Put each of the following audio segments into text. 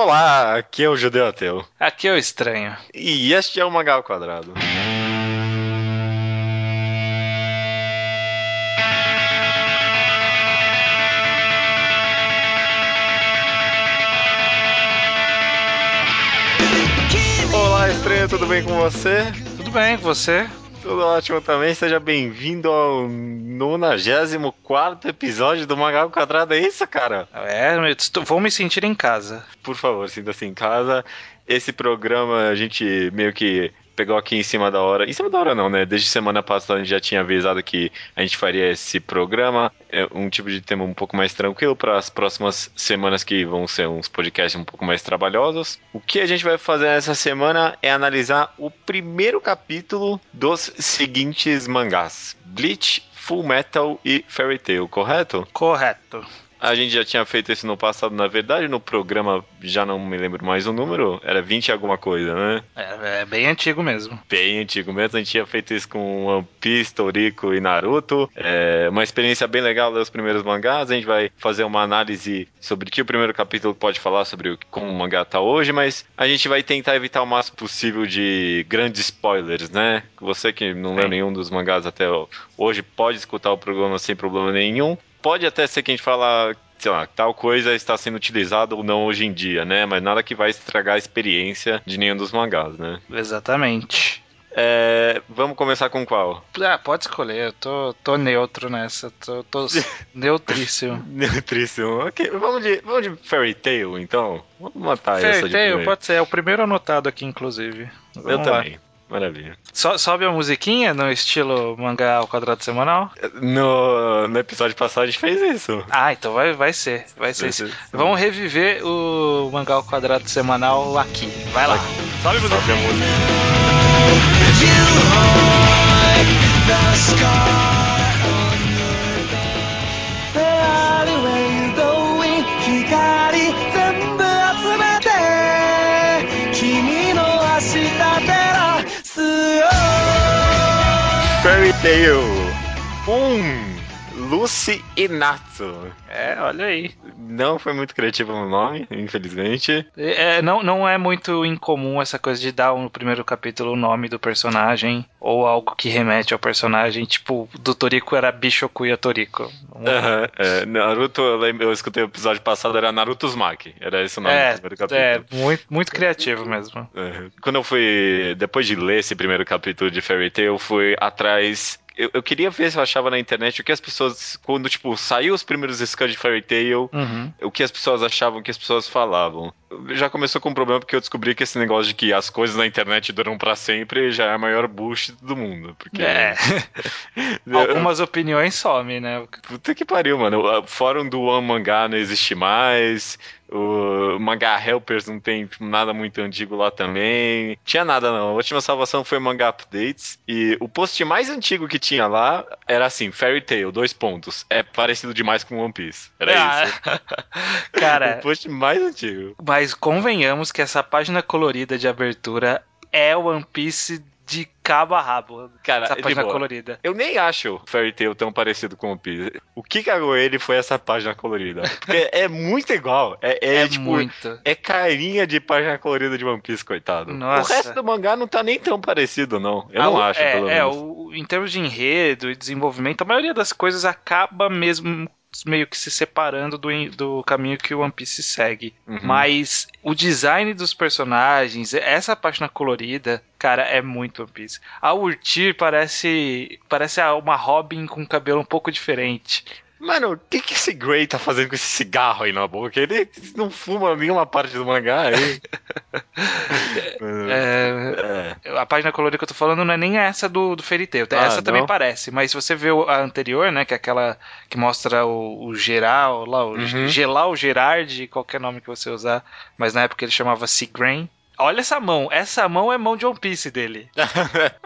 Olá, aqui é o Judeu Ateu. Aqui é o Estranho. E este é o Magal Quadrado. Olá, Estranho, tudo bem com você? Tudo bem, com você? Tudo ótimo também. Seja bem-vindo ao 94 episódio do Magal Quadrado. É isso, cara? É, estou- vou me sentir em casa. Por favor, sinta-se em casa. Esse programa a gente meio que pegou aqui em cima da hora. Em cima da hora não, né? Desde semana passada a gente já tinha avisado que a gente faria esse programa. É um tipo de tema um pouco mais tranquilo para as próximas semanas que vão ser uns podcasts um pouco mais trabalhosos. O que a gente vai fazer essa semana é analisar o primeiro capítulo dos seguintes mangás: Bleach, Full Metal e Fairy Tail, correto? Correto. A gente já tinha feito isso no passado, na verdade, no programa, já não me lembro mais o número, era 20 e alguma coisa, né? É, é bem antigo mesmo. Bem antigo mesmo, a gente tinha feito isso com One Piece, Toriko e Naruto. É uma experiência bem legal ler os primeiros mangás. A gente vai fazer uma análise sobre o que o primeiro capítulo pode falar sobre como o mangá tá hoje, mas a gente vai tentar evitar o máximo possível de grandes spoilers, né? Você que não leu nenhum dos mangás até hoje pode escutar o programa sem problema nenhum. Pode até ser que a gente fala, sei lá, tal coisa está sendo utilizada ou não hoje em dia, né? Mas nada que vai estragar a experiência de nenhum dos mangás, né? Exatamente. É, vamos começar com qual? Ah, pode escolher, eu tô, tô neutro nessa. Tô, tô neutríssimo. Neutríssimo. Ok, vamos de, vamos de Fairy Tail, então. Vamos matar essa Fairy Tail, pode ser, é o primeiro anotado aqui, inclusive. Eu Vamos lá. também. Maravilha. So- sobe a musiquinha no estilo mangá ao quadrado semanal? No, no episódio passado a gente fez isso. Ah, então vai, vai ser. Vai ser. isso. Vamos reviver o mangá ao quadrado semanal aqui. Vai lá. Sobe a musiquinha. Sobe a música. Fairy Tail 1. Lucy e Natsu. É, olha aí. Não foi muito criativo no nome, infelizmente. É, não, não é muito incomum essa coisa de dar no primeiro capítulo o nome do personagem ou algo que remete ao personagem. Tipo, do Toriko era Bishokuya Toriko. Um- Aham, é, Naruto, eu, lembro, eu escutei o episódio passado, era Naruto Uzumaki. Era esse o nome É, do primeiro capítulo. é muito, muito criativo mesmo. É. Quando eu fui. Depois de ler esse primeiro capítulo de Fairy Tail, eu fui atrás. Eu, eu queria ver se eu achava na internet o que as pessoas. Quando, tipo, saiu os primeiros scans de Fairy Tail, Uhum. o que as pessoas achavam, o que as pessoas falavam. Já começou com um problema porque eu descobri que esse negócio de que as coisas na internet duram pra sempre já é a maior bullshit do mundo. Porque. É. Algumas opiniões somem, né? Puta que pariu, mano. O fórum do One Mangá não existe mais. O Mangá Helpers não tem tipo, nada muito antigo lá também. Tinha nada, não. A última salvação foi Mangá Updates. E o post mais antigo que tinha lá era assim: Fairy Tail, dois pontos. É parecido demais com One Piece. Era isso. Ah, Cara, o post mais antigo. mas convenhamos que essa página colorida de abertura é One Piece cabo a rabo. Cara, essa página boa. colorida. Eu nem acho Fairy Tail tão parecido com One Piece. O que cagou ele foi essa página colorida. Porque é muito igual. É, é, É, tipo, muito. É carinha de página colorida de One Piece, coitado. Nossa. O resto do mangá não tá nem tão parecido, não. Eu Ah, não o- acho, é, pelo é, menos. o- em termos de enredo e desenvolvimento, a maioria das coisas acaba mesmo meio que se separando do, do caminho que o One Piece segue. Uhum. Mas o design dos personagens, essa página colorida, cara, é muito One Piece. A Urtir parece parece uma Robin com cabelo um pouco diferente. Mano, o que, que esse Grey tá fazendo com esse cigarro aí na boca? Ele não fuma nenhuma parte do mangá aí. É, É. a página colorida que eu tô falando não é nem essa do, do Fairy Tail. Ah, essa também não? parece, mas se você vê a anterior, né, que é aquela que mostra o, o geral, lá, o Uhum. Geral Gerard, qualquer nome que você usar, mas na época ele chamava Seagrain. Olha essa mão, essa mão é mão de One Piece dele.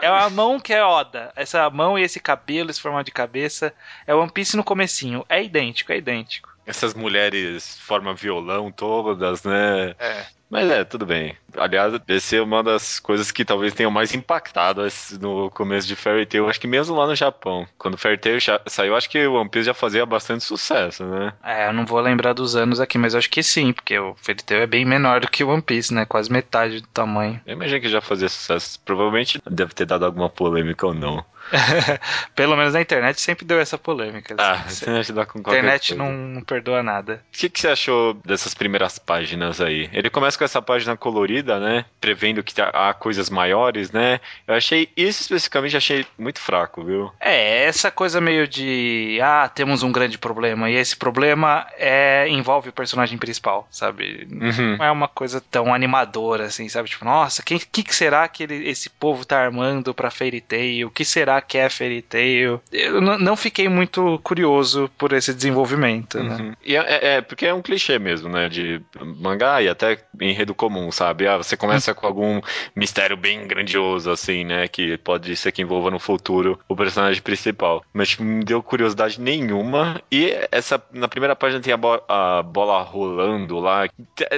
É uma mão que é Oda. Essa mão e esse cabelo, esse formato de cabeça, é One Piece no comecinho. É idêntico, é idêntico. Essas mulheres formam violão todas, né? É. Mas é, tudo bem. Aliás, esse é uma das coisas que talvez tenham mais impactado no começo de Fairy Tail, acho que mesmo lá no Japão. Quando Fairy Tail saiu, acho que o One Piece já fazia bastante sucesso, né? É, eu não vou lembrar dos anos aqui, mas acho que sim, porque o Fairy Tail é bem menor do que o One Piece, né? Quase metade do tamanho. Eu imagino que já fazia sucesso. Provavelmente deve ter dado alguma polêmica ou não. Pelo menos na internet sempre deu essa polêmica. Ah, assim. a internet dá com internet não, não, perdoa nada. O que, que você achou dessas primeiras páginas aí? Ele começa com essa página colorida, né? Prevendo que há coisas maiores, né? Eu achei, isso especificamente, achei muito fraco, viu? É, essa coisa meio de. Ah, temos um grande problema. E esse problema é envolve o personagem principal, sabe? Uhum. Não é uma coisa tão animadora assim, sabe? Tipo, nossa, o que, que, será que ele, esse povo tá armando pra Fairy Tail? O que será que é Fairy Tail? Eu não fiquei muito curioso por esse desenvolvimento, né? uhum. né? E é, é, porque é um clichê mesmo, né? De mangá e até enredo comum, sabe? Ah, você começa uhum. com algum mistério bem grandioso, assim, né? Que pode ser que envolva no futuro o personagem principal. Mas tipo, não me deu curiosidade nenhuma. E essa, na primeira página tem a, bo a bola rolando lá.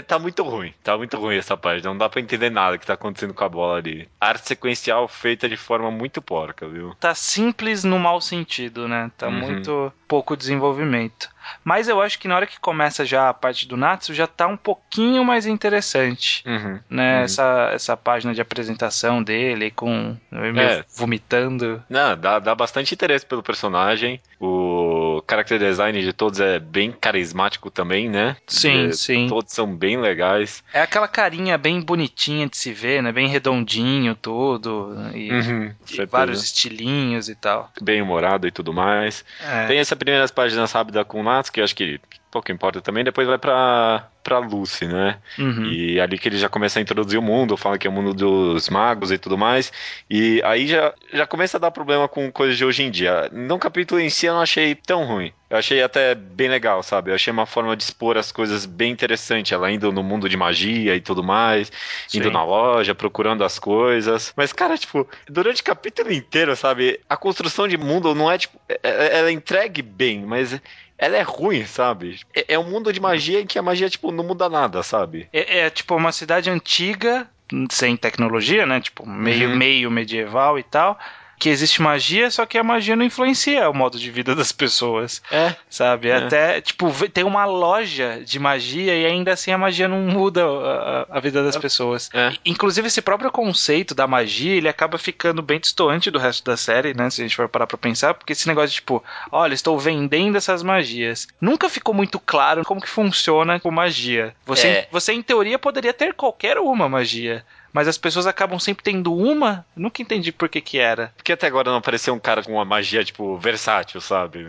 Tá muito ruim. Tá muito ruim essa página. Não dá pra entender nada que tá acontecendo com a bola ali. Arte sequencial feita de forma muito porca, viu? Tá simples no mau sentido, né? Tá uhum. muito pouco desenvolvimento. Mas eu acho que na hora que começa já a parte do Natsu já tá um pouquinho mais interessante. Uhum, né? Uhum. Essa, essa página de apresentação dele com é. vomitando. Não, dá, dá bastante interesse pelo personagem. O character design de todos é bem carismático também, né? Sim, é, sim. Todos são bem legais. É aquela carinha bem bonitinha de se ver, né? Bem redondinho tudo. E, uhum, e vários estilinhos e tal. Bem humorado e tudo mais. É. Tem essa primeiras páginas rápida com o Natsu, que eu acho que pouco importa também, depois vai pra, pra Lucy, né? Uhum. E ali que ele já começa a introduzir o mundo, fala que é o mundo dos magos e tudo mais. E aí já, já começa a dar problema com coisas de hoje em dia. No capítulo em si eu não achei tão ruim. Eu achei até bem legal, sabe? Eu achei uma forma de expor as coisas bem interessante. Ela indo no mundo de magia e tudo mais, Sim. indo na loja, procurando as coisas. Mas, cara, tipo, durante o capítulo inteiro, sabe? A construção de mundo não é, tipo. É, é, ela é entregue bem, mas ela é ruim, sabe? É, é, um mundo de magia em que a magia, tipo, não muda nada, sabe? É, é tipo uma cidade antiga, sem tecnologia, né? Tipo, meio, uhum. meio medieval e tal que existe magia, só que a magia não influencia o modo de vida das pessoas. É. Sabe? É. Até, tipo, tem uma loja de magia e ainda assim a magia não muda a, a vida das é. pessoas. É. Inclusive, esse próprio conceito da magia, ele acaba ficando bem distoante do resto da série, né? Se a gente for parar pra pensar, porque esse negócio de, tipo, olha, estou vendendo essas magias. Nunca ficou muito claro como que funciona com magia. Você, é. você em teoria, poderia ter qualquer uma magia mas as pessoas acabam sempre tendo uma. Nunca entendi por que que era. Porque até agora não apareceu um cara com uma magia, tipo, versátil, sabe?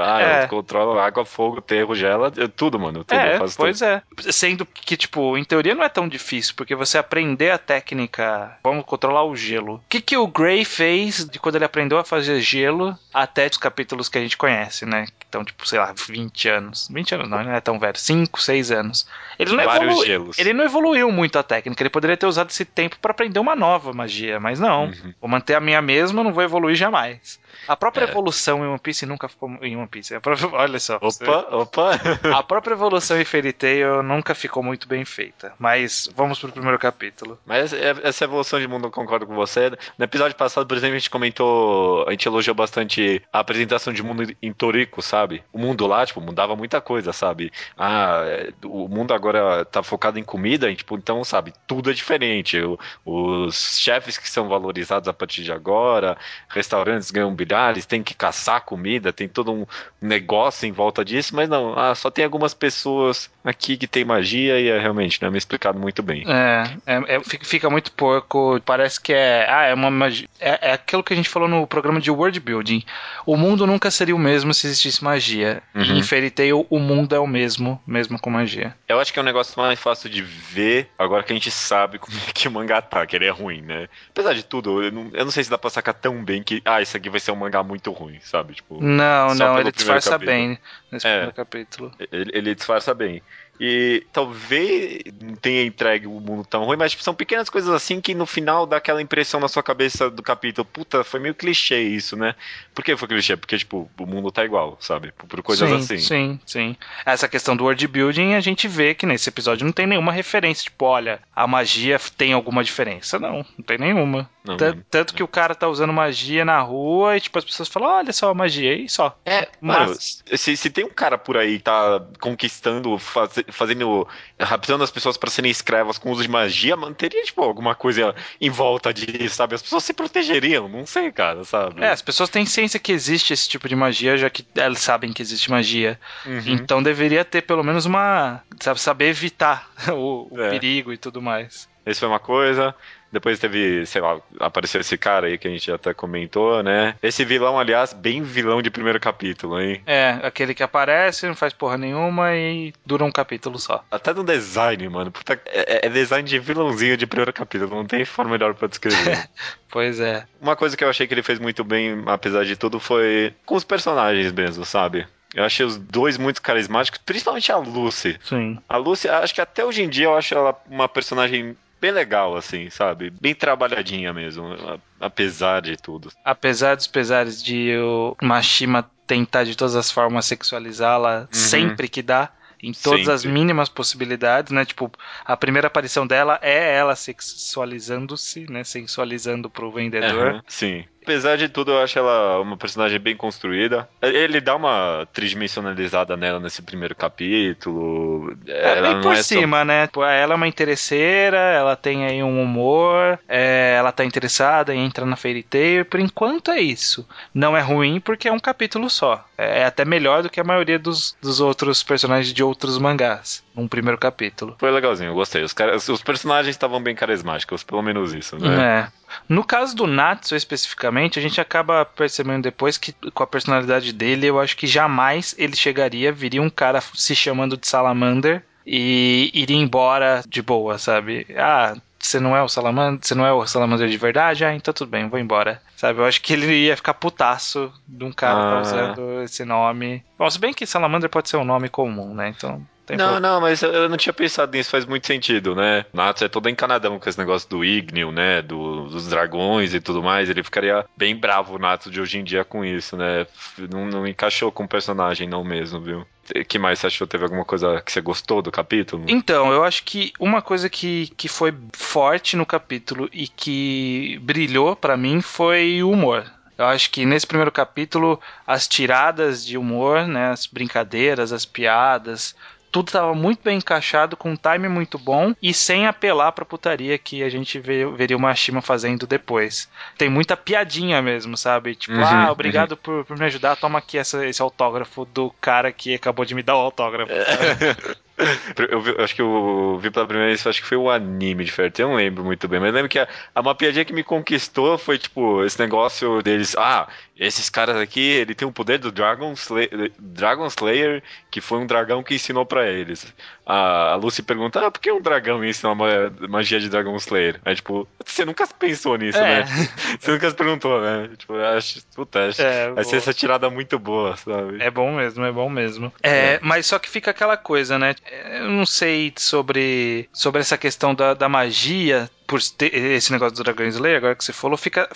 Ah, é. eu controlo água, fogo, terro, gela, tudo, mano. Tudo, é, pois tudo. é. Sendo que, tipo, em teoria não é tão difícil, porque você aprender a técnica, vamos controlar o gelo. O que que o Gray fez de quando ele aprendeu a fazer gelo até os capítulos que a gente conhece, né? Então, tipo, sei lá, 20 anos. 20 anos não, ele não é tão velho. 5, 6 anos. Ele não, evolu... ele não evoluiu muito a técnica. Ele poderia ter usado esse tempo para aprender uma nova magia, mas não. Uhum. Vou manter a minha mesma, não vou evoluir jamais. A própria é. evolução em One Piece nunca ficou em One Piece. Própria, olha só. Opa, você... opa. a própria evolução em Fairy Tail nunca ficou muito bem feita. Mas vamos pro primeiro capítulo. Mas essa evolução de mundo eu concordo com você. No episódio passado, por exemplo, a gente comentou, a gente elogiou bastante a apresentação de mundo em Toriko, sabe? O mundo lá, tipo, mudava muita coisa, sabe? Ah, o mundo agora tá focado em comida, tipo, então, sabe, tudo é diferente. os chefes que são valorizados a partir de agora, restaurantes ganham eles têm que caçar comida, tem todo um negócio em volta disso, mas não, ah, só tem algumas pessoas aqui que tem magia e é realmente não é me explicado muito bem. É, é, é fica muito porco, parece que é, ah, é uma magia, é, é, aquilo que a gente falou no programa de world building. O mundo nunca seria o mesmo se existisse magia. Uhum. E em Fairy Tail o mundo é o mesmo, mesmo com magia. Eu acho que é um negócio mais fácil de ver agora que a gente sabe como é que o mangá tá, que ele é ruim, né? Apesar de tudo, eu não, eu não sei se dá pra sacar tão bem que, ah, isso aqui vai ser um mangá muito ruim, sabe? Tipo, não, não, ele disfarça bem nesse é, primeiro capítulo. Ele, ele disfarça bem. E talvez não tenha entregue o mundo tão ruim, mas tipo, são pequenas coisas assim que no final dá aquela impressão na sua cabeça do capítulo. Puta, foi meio clichê isso, né? Por que foi clichê? Porque, tipo, o mundo tá igual, sabe? Por coisas sim, assim. Sim, sim. Essa questão do world building, a gente vê que nesse episódio não tem nenhuma referência. Tipo, olha, a magia tem alguma diferença. Não, não tem nenhuma. Não, Tanto, não. tanto que o cara tá usando magia na rua e, tipo, as pessoas falam, olha só a magia e só. É, Mas- mano, se, se tem um cara por aí que tá conquistando, faz- fazendo, raptando as pessoas pra serem escravas com uso de magia, mano, teria, tipo, alguma coisa em volta disso, sabe? As pessoas se protegeriam, não sei, cara, sabe? É, as pessoas têm ciência que existe esse tipo de magia, já que elas sabem que existe magia. Uhum. Então deveria ter pelo menos uma. Sabe, saber evitar o, o É. perigo e tudo mais. Esse foi uma coisa. Depois teve, sei lá, apareceu esse cara aí que a gente até comentou, né? Esse vilão, aliás, bem vilão de primeiro capítulo, hein? É, aquele que aparece, não faz porra nenhuma e dura um capítulo só. Até no design, mano. Puta, é, é design de vilãozinho de primeiro capítulo, não tem forma melhor pra descrever. Pois é. Uma coisa que eu achei que ele fez muito bem, apesar de tudo, foi com os personagens mesmo, sabe? Eu achei os dois muito carismáticos, principalmente a Lucy. Sim. A Lucy, acho que até hoje em dia eu acho ela uma personagem bem legal, assim, sabe? Bem trabalhadinha mesmo, apesar de tudo. Apesar dos pesares de o Mashima tentar de todas as formas sexualizá-la sempre que dá. Em todas as Sempre. mínimas possibilidades, né? Tipo, a primeira aparição dela é ela sexualizando-se, né? Sensualizando pro vendedor. Aham, sim. Apesar de tudo, eu acho ela uma personagem bem construída. Ele dá uma tridimensionalizada nela nesse primeiro capítulo. É, Ela bem por é só- cima, né? Pô, Ela é uma interesseira, ela tem aí um humor, é, ela tá interessada em entrar na Fairy Tail. Por enquanto é isso. Não é ruim porque é um capítulo só. É até melhor do que a maioria dos, dos outros personagens de outros mangás. Um primeiro capítulo. Foi legalzinho, eu gostei. Os, caras, os personagens estavam bem carismáticos, pelo menos isso, né? É. No caso do Natsu especificamente, a gente acaba percebendo depois que com a personalidade dele, eu acho que jamais ele chegaria, viria um cara se chamando de Salamander e iria embora de boa, sabe? Ah, você não é o Salamander, você não é o Salamander de verdade? Ah, então tudo bem, vou embora. Sabe, eu acho que ele ia ficar putaço de um cara Ah. tá usando esse nome. Bom, se bem que Salamander pode ser um nome comum, né? Então, tem Não, problema. não, mas eu- eu não tinha pensado nisso, faz muito sentido, né? Natsu é todo encanadão com esse negócio do Igneo, né? Do- dos dragões e tudo mais. Ele ficaria bem bravo, o Natsu, de hoje em dia com isso, né? Não, não encaixou com o personagem, não mesmo, viu? O que mais você achou? Teve alguma coisa que você gostou do capítulo? Então, eu acho que uma coisa que, que foi forte no capítulo e que brilhou pra mim foi o humor. Eu acho que nesse primeiro capítulo, as tiradas de humor, né, as brincadeiras, as piadas, tudo estava muito bem encaixado, com um time muito bom e sem apelar pra putaria que a gente vê, veria o Mashima fazendo depois. Tem muita piadinha mesmo, sabe? Tipo, Uhum, ah, obrigado por, por me ajudar, toma aqui essa- esse autógrafo do cara que acabou de me dar o autógrafo. Eu, vi- eu acho que eu vi pela primeira vez, acho que foi o anime de Fairy Tail, eu não lembro muito bem, mas lembro que a, a- uma piadinha que me conquistou foi, tipo, esse negócio deles, ah, esses caras aqui, ele tem o poder do Dragon Slayer, Dragon Slayer, que foi um dragão que ensinou pra eles. A, a Lucy pergunta, ah, por que um dragão ensina uma magia de Dragon Slayer? Aí, tipo, você nunca pensou nisso, É. né? Você nunca se perguntou, né? Tipo, acho, puta, acho, É, vai ser essa tirada muito boa, sabe? É bom mesmo, é bom mesmo. É, Mas só que fica aquela coisa, né? Eu não sei sobre, sobre essa questão da, da magia, por ter esse negócio do Dragon Slayer, agora que você falou, fica.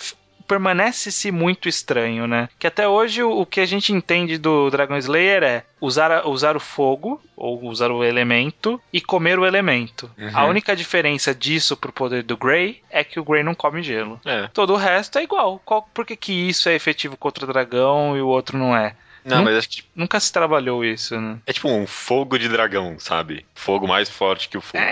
Permanece-se muito estranho, né? Que até hoje o, o que a gente entende do Dragon Slayer é usar, usar o fogo, ou usar o elemento, e comer o elemento. Uhum. A única diferença disso pro poder do Grey é que o Grey não come gelo. É. Todo o resto é igual. Qual, por que, que isso é efetivo contra o dragão e o outro não é? Não, Hum? mas acho que tipo, Nunca se trabalhou isso, né? é tipo um fogo de dragão, sabe? Fogo mais forte que o fogo.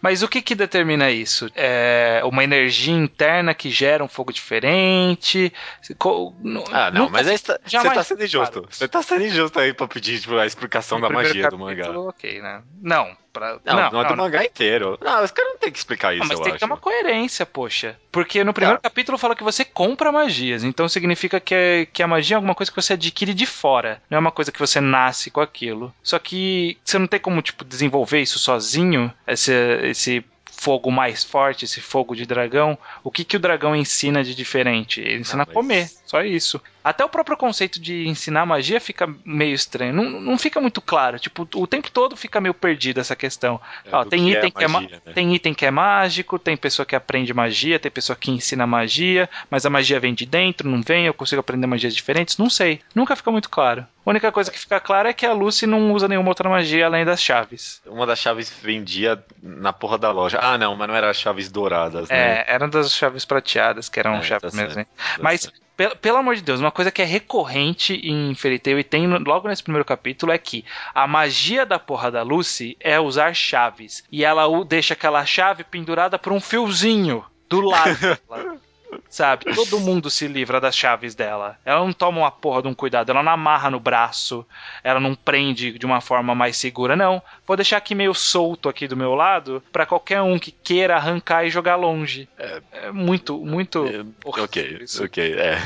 Mas o que que determina isso? É uma energia interna que gera um fogo diferente? Co- Ah, não, nunca mas aí você tá, você tá sendo injusto. claro. Você tá sendo injusto aí pra pedir tipo, a explicação no da magia do mangá. capítulo, Ok, né? Não, pra... Não, não, é do não. mangá inteiro. Não, os caras não tem que explicar isso, Ah, mas tem que acho. ter uma coerência, poxa. Porque no primeiro Tá. capítulo fala que você compra magias. Então significa que, é- que a magia é alguma coisa que você adquire de fora. Não é uma coisa que você nasce com aquilo. Só que você não tem como, tipo, desenvolver isso sozinho. Esse, esse fogo mais forte, esse fogo de dragão, o que, que o dragão ensina de diferente? Ele ensina ah, mas... a comer, só isso. Até o próprio conceito de ensinar magia fica meio estranho. Não, não fica muito claro. Tipo, o tempo todo fica meio perdido essa questão. É, Ó, tem, item é magia, que é, né? tem item que é mágico, tem pessoa que aprende magia, tem pessoa que ensina magia, mas a magia vem de dentro, não vem, eu consigo aprender magias diferentes, não sei. Nunca fica muito claro. A única coisa que fica clara é que a Lucy não usa nenhuma outra magia além das chaves. Uma das chaves vendia na porra da loja. Ah, não, mas não era as chaves douradas, né? É, eram das chaves prateadas, que eram é, chaves tá mesmo. Tá mas pelo, pelo amor de Deus, uma coisa que é recorrente em Fairy Tail e tem logo nesse primeiro capítulo é que a magia da porra da Lucy é usar chaves. E ela deixa aquela chave pendurada por um fiozinho do lado. Sabe? Todo mundo se livra das chaves dela. Ela não toma uma porra de um cuidado, ela não amarra no braço, ela não prende de uma forma mais segura, não. Vou deixar aqui meio solto aqui do meu lado para qualquer um que queira arrancar e jogar longe. É, é muito, muito. É, ok, isso. ok, é.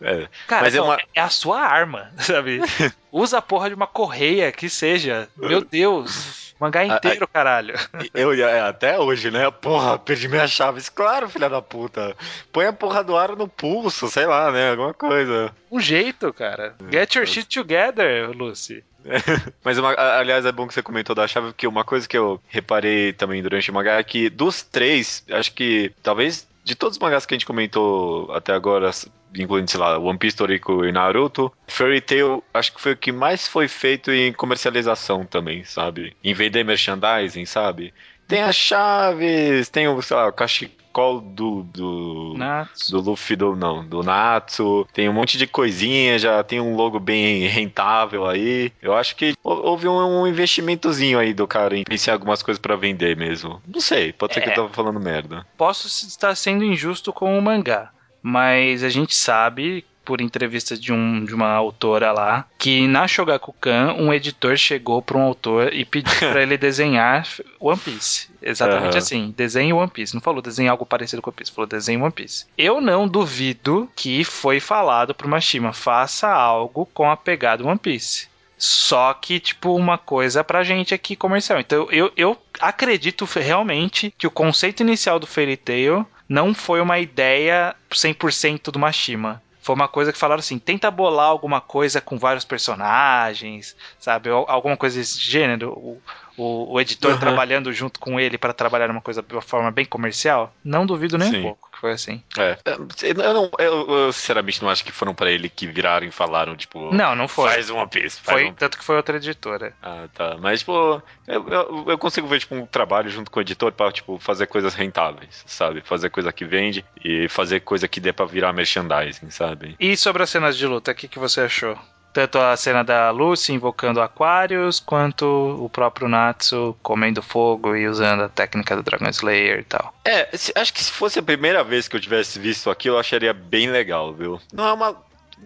é. Cara, Mas é, uma... é a sua arma, sabe? Usa a porra de uma correia que seja. Meu Deus. Mangá inteiro, a, a, caralho. Eu é, até hoje, né? Porra, perdi minhas chaves. Claro, filha da puta. Põe a porra do ar no pulso, sei lá, né? Alguma coisa. Um jeito, cara. Get your shit together, Lucy. Mas, uma, aliás, é bom que você comentou da chave, porque uma coisa que eu reparei também durante o mangá é que dos três, acho que talvez de todos os mangás que a gente comentou até agora, incluindo, sei lá, One Piece, Toriko e Naruto, Fairy Tail acho que foi o que mais foi feito em comercialização também, sabe? Em vender merchandising, sabe? Tem as chaves, tem o, sei lá, o cachecol do. do. Natsu. do Luffy, do. não, do Natsu. Tem um monte de coisinha, já tem um logo bem rentável aí. Eu acho que houve um, um investimentozinho aí do cara em pensar em algumas coisas para vender mesmo. Não sei, pode ser é, que eu é. tava falando merda. Posso estar sendo injusto com o mangá mas a gente sabe por entrevista de, um, de uma autora lá, que na Shogakukan um editor chegou para um autor e pediu para ele desenhar One Piece. Exatamente uhum. assim, desenhe One Piece. Não falou desenhe algo parecido com One Piece, falou desenhe One Piece. Eu não duvido que foi falado pro Mashima, faça algo com a pegada One Piece. Só que, tipo, uma coisa pra gente aqui comercial. Então, eu, eu acredito realmente que o conceito inicial do Fairy Tail não foi uma ideia 100% do Mashima. Foi uma coisa que falaram assim: tenta bolar alguma coisa com vários personagens, sabe? Alguma coisa desse gênero. O, o, o editor uhum. trabalhando junto com ele para trabalhar uma coisa de uma forma bem comercial. Não duvido nem Sim. um pouco que foi assim. É. Eu, não, eu, eu, sinceramente não acho que foram para ele que viraram e falaram, tipo. Não, não foi. Faz uma piece. Faz foi, uma... tanto que foi outra editora. Ah, tá. Mas, tipo, eu, eu, eu, consigo ver, tipo, um trabalho junto com o editor pra, tipo, fazer coisas rentáveis, sabe? Fazer coisa que vende e fazer coisa que dê pra virar merchandising, sabe? E sobre as cenas de luta, o que, que você achou? Tanto a cena da Lucy invocando Aquários, quanto o próprio Natsu comendo fogo e usando a técnica do Dragon Slayer e tal. É, acho que se fosse a primeira vez que eu tivesse visto aquilo, eu acharia bem legal, viu? Não é uma.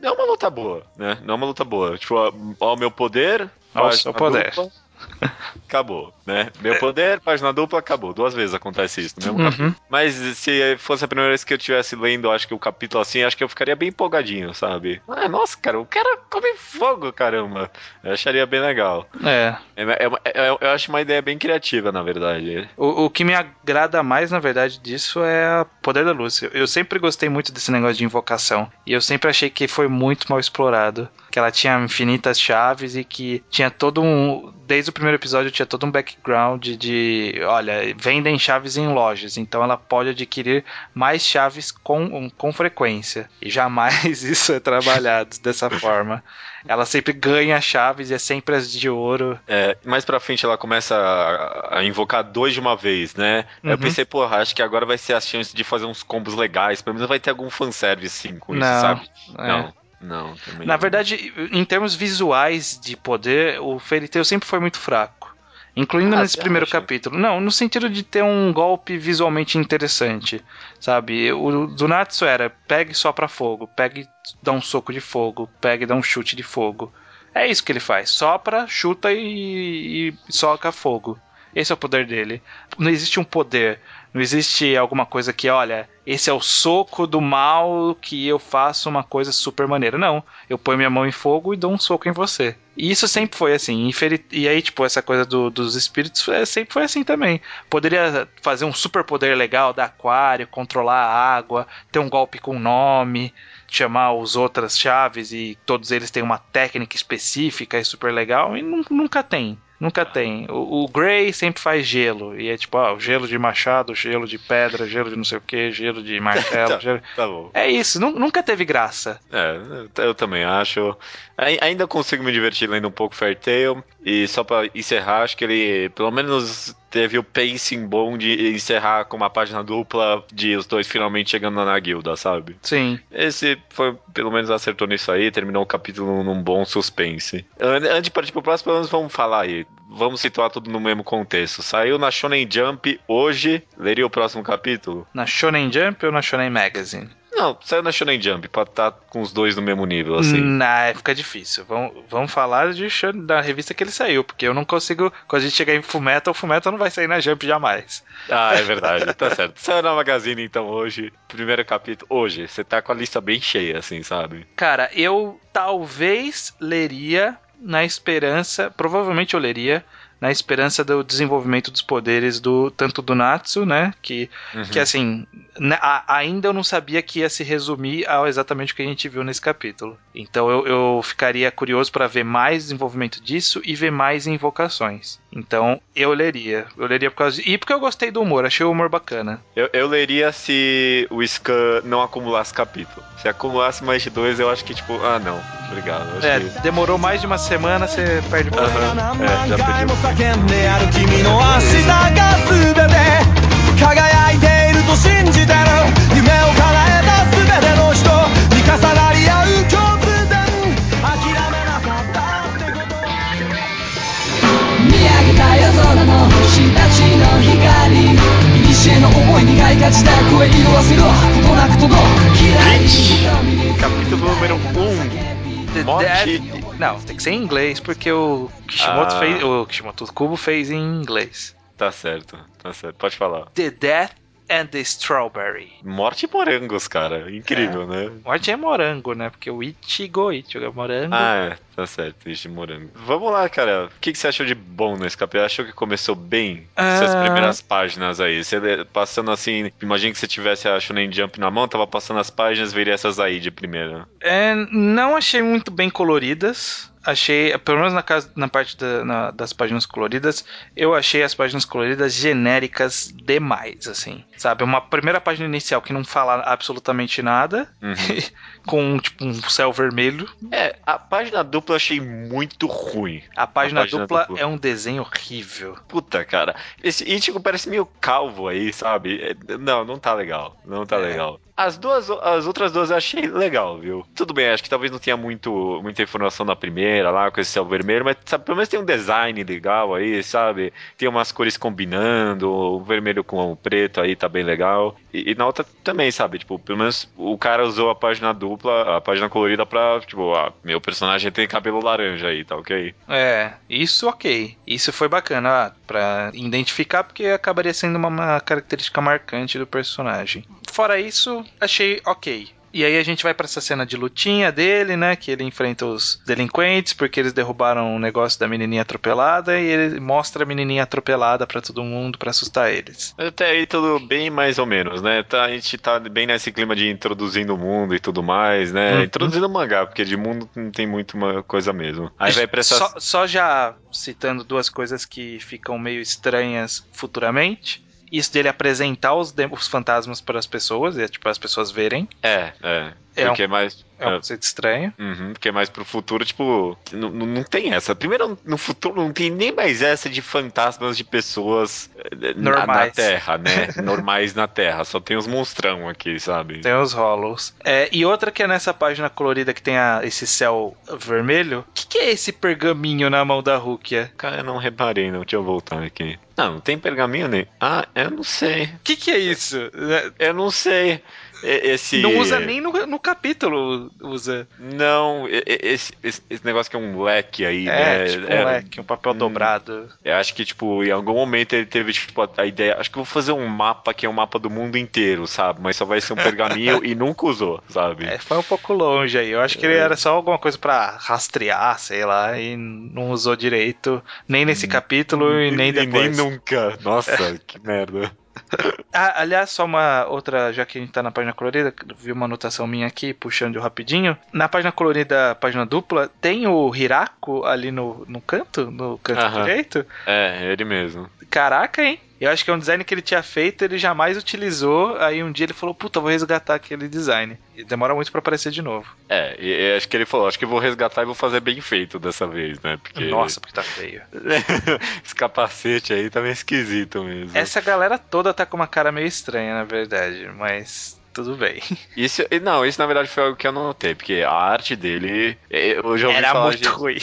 Não é uma luta boa, né? Não é uma luta boa. Tipo, ó, o meu poder. Ó, o seu poder. Acabou, né? Meu poder, página dupla, acabou. Duas vezes acontece isso no mesmo uhum. Mas se fosse a primeira vez que eu estivesse lendo, acho que o capítulo assim, acho que eu ficaria bem empolgadinho, sabe? Ah, nossa, cara, o cara come fogo, caramba. Eu acharia bem legal. É. é, é, é eu acho uma ideia bem criativa, na verdade. O, o que me agrada mais, na verdade, disso é o poder da luz. Eu sempre gostei muito desse negócio de invocação. E eu sempre achei que foi muito mal explorado que ela tinha infinitas chaves e que tinha todo um. Desde o primeiro episódio tinha todo um background de. Olha, vendem chaves em lojas, então ela pode adquirir mais chaves com, com frequência. E jamais isso é trabalhado dessa forma. Ela sempre ganha chaves e é sempre as de ouro. É, mais pra frente ela começa a, a invocar dois de uma vez, né? Uhum. Eu pensei, porra, acho que agora vai ser a chance de fazer uns combos legais. Pelo menos vai ter algum fanservice sim com não, isso, sabe? É. Não. Não, também Na verdade, em termos visuais de poder, o Fairy Tail sempre foi muito fraco. Incluindo ah, nesse primeiro acha? capítulo. Não, no sentido de ter um golpe visualmente interessante. Sabe? O do Natsu era pegue só pra fogo, pegue dá um soco de fogo, pegue dá um chute de fogo. É isso que ele faz. Sopra, chuta e, e soca fogo. Esse é o poder dele. Não existe um poder. Não existe alguma coisa que, olha, esse é o soco do mal que eu faço uma coisa super maneira. Não, eu ponho minha mão em fogo e dou um soco em você. E isso sempre foi assim. E aí, tipo, essa coisa do, dos espíritos é, sempre foi assim também. Poderia fazer um super poder legal da aquário, controlar a água, ter um golpe com nome chamar os outras chaves e todos eles têm uma técnica específica e super legal e nunca tem. Nunca tem. O, o Gray sempre faz gelo. E é tipo, ó, gelo de machado, gelo de pedra, gelo de não sei o que, gelo de martelo. tá, gelo... tá bom. É isso, nunca teve graça. É, eu também acho. Ainda consigo me divertir lendo um pouco Fairtail. E só pra encerrar, acho que ele pelo menos teve o pacing bom de encerrar com uma página dupla de os dois finalmente chegando na guilda, sabe? Sim. Esse foi, pelo menos acertou nisso aí, terminou o capítulo num bom suspense. Antes de partir pro próximo, pelo menos vamos falar aí. Vamos situar tudo no mesmo contexto. Saiu na Shonen Jump hoje, leria o próximo capítulo? Na Shonen Jump ou na Shonen Magazine? Não, saiu na Shonen Jump, pra estar tá com os dois no mesmo nível, assim. Não, fica difícil. Vamos, vamos falar de, da revista que ele saiu, porque eu não consigo. Quando a gente chegar em Fullmetal, o Fullmetal não vai sair na Jump jamais. Ah, é verdade, tá certo. Saiu na Magazine, então, hoje. Primeiro capítulo. Hoje, você tá com a lista bem cheia, assim, sabe? Cara, eu talvez leria na esperança. Provavelmente eu leria na esperança do desenvolvimento dos poderes do tanto do Natsu, né? Que, uhum. que assim, né, a, ainda eu não sabia que ia se resumir ao exatamente o que a gente viu nesse capítulo. Então eu, eu ficaria curioso para ver mais desenvolvimento disso e ver mais invocações. Então eu leria. Eu leria por causa de... E porque eu gostei do humor, achei o humor bacana. Eu, eu leria se o Scan não acumulasse capítulo. Se acumulasse mais de dois, eu acho que, tipo, ah não, obrigado. é, que... demorou mais de uma semana, você perde uhum. É, já perdi. Capítulo número 1. Um, morte. Não, tem que ser em inglês, porque o Kishimoto ah. fez. O Kishimoto Kubo fez em inglês. Tá certo, tá certo. Pode falar. The Death and the Strawberry. Morte e morangos, cara. Incrível, é. né? Morte é morango, né? Porque o Ichigo, Ichigo é morango. Ah, é. Tá certo, Ichigo morango. Vamos lá, cara. O que, que você achou de bom nesse capítulo? Achou que começou bem? Ah... Essas primeiras páginas aí. Você passando assim, imagina que você tivesse a Shonen Jump na mão, tava passando as páginas, veria essas aí de primeira. É, não achei muito bem coloridas achei, pelo menos na, casa, na parte da, na, das páginas coloridas, eu achei as páginas coloridas genéricas demais, assim. Sabe? Uma primeira página inicial que não fala absolutamente nada, uhum. com tipo um céu vermelho. É, a página dupla eu achei muito ruim. A página, a página dupla, dupla, é um desenho horrível. Puta, cara. Esse Ichigo parece meio calvo aí, sabe? É, não, não tá legal. Não tá é. legal. As duas, as outras duas eu achei legal, viu? Tudo bem, acho que talvez não tenha muito, muita informação na primeira lá com esse céu vermelho, mas sabe, pelo menos tem um design legal aí, sabe? Tem umas cores combinando, o vermelho com o preto aí tá bem legal. E, e, na outra também, sabe? Tipo, pelo menos o cara usou a página dupla, a página colorida pra, tipo, ah, meu personagem tem cabelo laranja aí, tá ok? É, isso ok. Isso foi bacana ah, pra identificar, porque acabaria sendo uma, uma característica marcante do personagem. Fora isso, achei ok. E aí a gente vai para essa cena de lutinha dele, né? Que ele enfrenta os delinquentes porque eles derrubaram o um negócio da menininha atropelada e ele mostra a menininha atropelada para todo mundo para assustar eles. Até aí tudo bem mais ou menos, né? Tá, a gente tá bem nesse clima de introduzindo o mundo e tudo mais, né? Uhum. Introduzindo o mangá, porque de mundo não tem muito uma coisa mesmo. Aí vai pra essa... só, só já citando duas coisas que ficam meio estranhas futuramente isso dele apresentar os, os fantasmas para as pessoas, e tipo, as pessoas verem. É, é. É porque um, é mais. É um conceito estranho. Uhum, porque é mais pro futuro, tipo, não, não tem essa. Primeiro, no futuro não tem nem mais essa de fantasmas de pessoas na, na, Terra, né? Normais na Terra. Só tem os monstrão aqui, sabe? Tem os Hollows. É, e outra que é nessa página colorida que tem a, esse céu vermelho. O que, que, é esse pergaminho na mão da Rukia? Cara, eu não reparei, não. Deixa eu voltar aqui. Não, não tem pergaminho nem. Ah, eu não sei. O que, que é isso? Eu não sei. E- Esse... Não usa nem no, no capítulo, usa. Não, e- e- esse, esse, esse negócio que é um leque aí, É, né? tipo É, um leque, um papel Hum. dobrado. Eu acho que, tipo, em algum momento ele teve, tipo, a, ideia. Acho que eu vou fazer um mapa que é um mapa do mundo inteiro, sabe? Mas só vai ser um pergaminho e nunca usou, sabe? É, foi um pouco longe aí. Eu acho que ele era só alguma coisa pra rastrear, sei lá, e não usou direito nem nesse capítulo e nem E depois. nem nunca. Nossa, que merda. Ah, aliás, só uma outra, já que a gente tá na página colorida, vi uma anotação minha aqui, puxando rapidinho. Na página colorida, página dupla, tem o Hirako ali no, no canto, no canto direito. É, ele mesmo. Caraca, hein? Eu acho que é um design que ele tinha feito, ele jamais utilizou. Aí um dia ele falou: Puta, vou resgatar aquele design. E demora muito pra aparecer de novo. É, e, e acho que ele falou, acho que vou resgatar e vou fazer bem feito dessa vez, né? Porque Nossa, porque tá feio. esse capacete aí tá meio esquisito mesmo. Essa galera toda tá com uma cara meio estranha, na verdade, mas tudo bem. Isso, não, isso na verdade foi algo que eu não notei, porque a arte dele, eu já ouvi Era falar muito gente, ruim.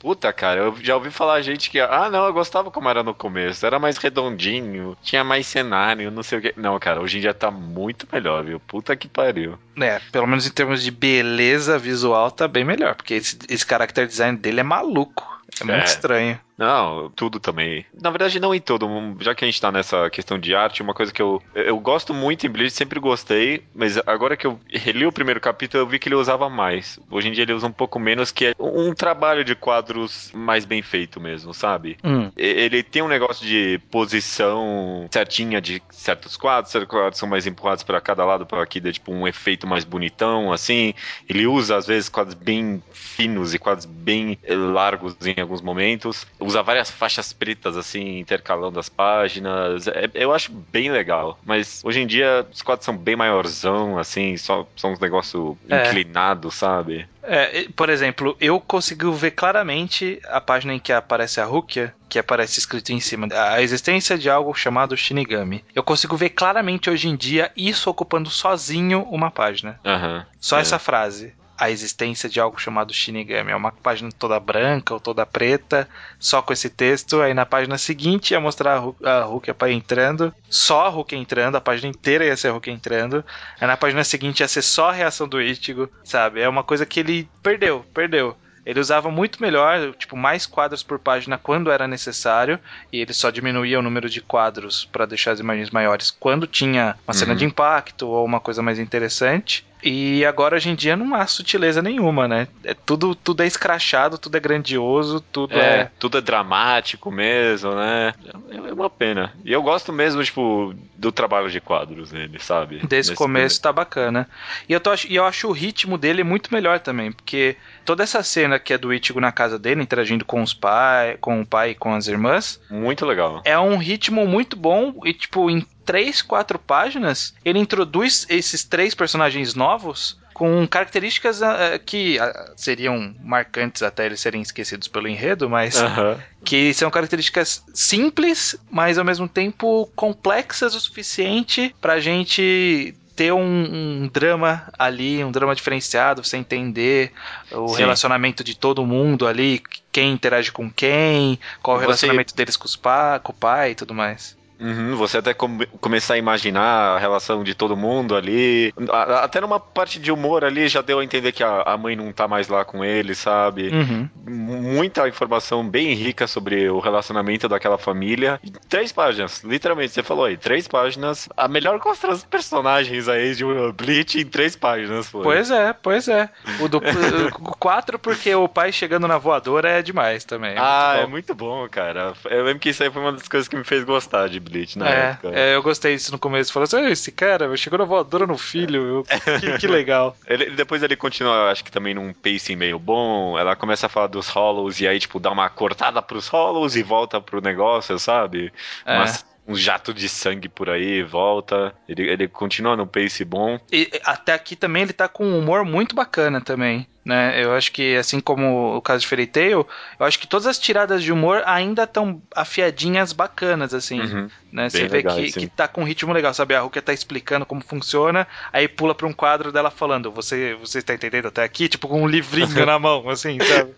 Puta, cara, eu já ouvi falar gente que, ah, não, eu gostava como era no começo, era mais redondinho, tinha mais cenário, não sei o que. Não, cara, hoje em dia tá muito melhor, viu? Puta que pariu. É, pelo menos em termos de beleza visual tá bem melhor, porque esse, esse character design dele é maluco. É muito É. estranho. Não, tudo também. Na verdade, não em todo. Já que a gente tá nessa questão de arte, uma coisa que eu, eu gosto muito em Bleach, sempre gostei, mas agora que eu reli o primeiro capítulo, eu vi que ele usava mais. Hoje em dia ele usa um pouco menos, que é um trabalho de quadros mais bem feito mesmo, sabe? Hum. Ele tem um negócio de posição certinha de certos quadros, certos quadros são mais empurrados para cada lado para que dê tipo um efeito mais bonitão, assim. Ele usa às vezes quadros bem finos e quadros bem eh, largos em alguns momentos. Usa várias faixas pretas assim, intercalando as páginas. É- eu acho bem legal. Mas hoje em dia os quadros são bem maiorzão, assim, só são uns negócios É. inclinados, sabe? É, por exemplo, eu consigo ver claramente a página em que aparece a Rukia, que aparece escrito em cima, a existência de algo chamado Shinigami. Eu consigo ver claramente hoje em dia isso ocupando sozinho uma página. Aham. Só É. essa frase. A existência de algo chamado Shinigami. É uma página toda branca ou toda preta, só com esse texto. Aí na página seguinte ia mostrar a, Rukia entrando, só a Rukia entrando, a página inteira ia ser a Rukia entrando. Aí na página seguinte ia ser só a reação do Ichigo, sabe? É uma coisa que ele perdeu, perdeu. Ele usava muito melhor, tipo, mais quadros por página quando era necessário, e ele só diminuía o número de quadros para deixar as imagens maiores quando tinha uma cena Uhum. de impacto ou uma coisa mais interessante. E agora hoje em dia não há sutileza nenhuma, né? É tudo, tudo é escrachado, tudo é grandioso, tudo É, é. tudo é dramático mesmo, né? É uma pena. E eu gosto mesmo, tipo, do trabalho de quadros dele, sabe? Desde o começo tá bacana. E eu, tô, e eu acho o ritmo dele muito melhor também, porque toda essa cena que é do Ichigo na casa dele, interagindo com os pai, com o pai e com as irmãs. Muito legal. é um ritmo muito bom e, tipo, em três, quatro páginas, ele introduz esses três personagens novos com características ah, que ah, seriam marcantes até eles serem esquecidos pelo enredo, mas que são características simples, mas ao mesmo tempo complexas o suficiente pra gente ter um, um drama ali, um drama diferenciado, você entender o Sim. relacionamento de todo mundo ali, quem interage com quem, qual o Você- relacionamento deles com, os pa, com o pai e tudo mais. Uhum, você até come- começar a imaginar a relação de todo mundo ali. A- Até numa parte de humor ali já deu a entender que a, a mãe não tá mais lá com ele, sabe? Uhum. Muita informação bem rica sobre o relacionamento daquela família. Três páginas, literalmente, você falou aí, três páginas. A melhor construção dos personagens aí de Bleach em três páginas foi. Pois é, pois é. O do quatro porque o pai chegando na voadora é demais também. é ah, muito é muito bom, cara. Eu lembro que isso aí foi uma das coisas que me fez gostar de Bleach na É, época. é, eu gostei disso no começo. Falou assim: "Ah, esse cara chegou na voadora no filho. eu- que, que legal. Ele- depois ele continua, acho que também num pacing meio bom. Ela começa a falar dos Hollows e aí, tipo, dá uma cortada pros Hollows e volta pro negócio, sabe? É. Umas- um jato de sangue por aí, volta. Ele, ele continua no pace bom. E até aqui também ele tá com um humor muito bacana também. Né? Eu acho que, assim como o caso de Fairy Tail, eu acho que todas as tiradas de humor ainda estão afiadinhas bacanas, assim. Uhum. Né? Você vê legais, que, sim. que tá com um ritmo legal, sabe? A Rukia tá explicando como funciona, aí pula pra um quadro dela falando, você, você tá entendendo até aqui? Tipo, com um livrinho na mão, assim, sabe?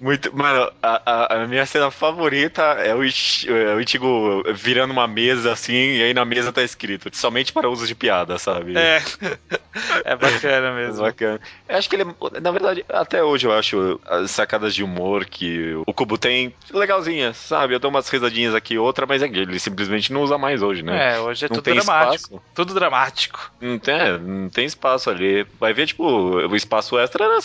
Muito. Mano, a, a- a minha cena favorita é o, Ichi- é o Ichigo virando uma mesa assim, e aí na mesa tá escrito, somente para uso de piada, sabe? É. É bacana É mesmo. bacana. Eu acho que ele é, na verdade, até hoje eu acho as sacadas de humor que o Kubo tem legalzinhas, sabe? Eu dou umas risadinhas aqui e outra, mas é que ele simplesmente não usa mais hoje, né? É, hoje é Não tudo dramático. espaço. Tudo dramático. Não tem, é, não tem espaço ali. Vai ver, tipo, o espaço extra era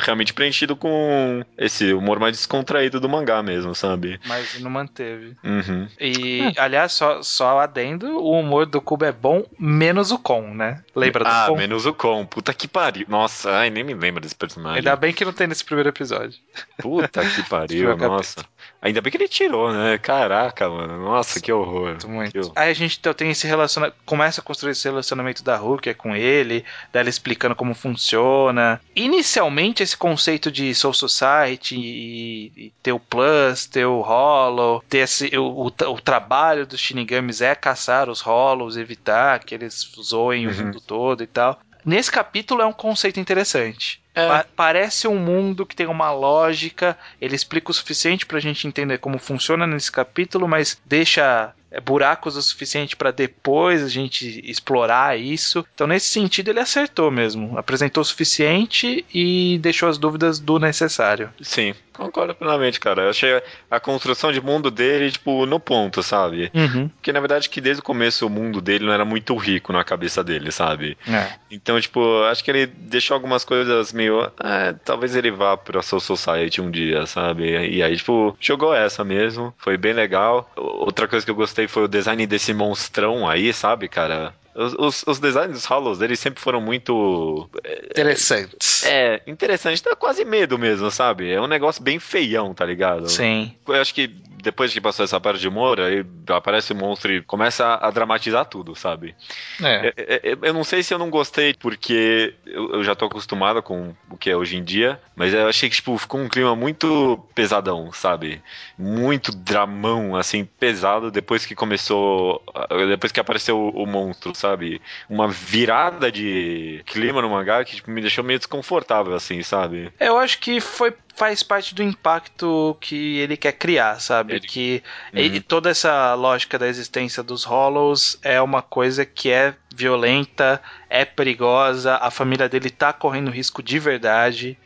realmente preenchido com esse humor mais descontraído do mangá mesmo, sabe? Mas não manteve. Uhum. E, aliás, só, só adendo, o humor do Kubo é bom, menos o Kon, né? Lembra do Ah, Kon? menos o Kon. Puta que pariu. Nossa, ai, nem me lembro desse personagem. Ainda bem que não tem nesse primeiro episódio. Puta que pariu, nossa. Ainda bem que ele tirou, né? Caraca, mano. Nossa, que horror. Muito, muito. Que horror. Aí a gente então, tem esse relacionamento. Começa a construir esse relacionamento da Hulk é com ele, dela explicando como funciona. Inicialmente, esse conceito de Soul Society e, e ter o Plus, ter o Hollow, ter esse, o, o, o trabalho dos Shinigamis é caçar os Hollows, evitar que eles zoem o Uhum. mundo todo e tal. Nesse capítulo é um conceito interessante. É. Pa- parece um mundo que tem uma lógica, ele explica o suficiente pra gente entender como funciona nesse capítulo, mas deixa buracos o suficiente pra depois a gente explorar isso. Então, nesse sentido, ele acertou mesmo. Apresentou o suficiente e deixou as dúvidas do necessário. Sim, concordo plenamente, cara. Eu achei a construção de mundo dele, tipo, no ponto, sabe? Uhum. Porque, na verdade, que desde o começo o mundo dele não era muito rico na cabeça dele, sabe? É. Então, tipo, acho que ele deixou algumas coisas meio. É, talvez ele vá pra Soul Society um dia, sabe? E aí, tipo, jogou essa mesmo. Foi bem legal. Outra coisa que eu gostei foi o design desse monstrão aí, sabe, cara? Os, os, os designs dos Hollows, eles sempre foram muito. Interessantes. É, interessante, dá quase medo mesmo, sabe? É um negócio bem feião, tá ligado? Sim. Eu acho que depois que passou essa parte de humor, aí aparece o monstro e começa a, a dramatizar tudo, sabe? É. É, é, é, Eu não sei se eu não gostei porque eu, eu já tô acostumado com o que é hoje em dia, mas eu achei que tipo, ficou um clima muito pesadão, sabe? Muito dramão, assim, pesado depois que começou. Depois que apareceu o, o monstro, sabe? Uma virada de clima no mangá que tipo, me deixou meio desconfortável, assim, sabe? Eu acho que foi faz parte do impacto que ele quer criar, sabe? Ele- Que Uhum. e toda essa lógica da existência dos Hollows é uma coisa que é violenta, é perigosa, a família dele tá correndo risco de verdade.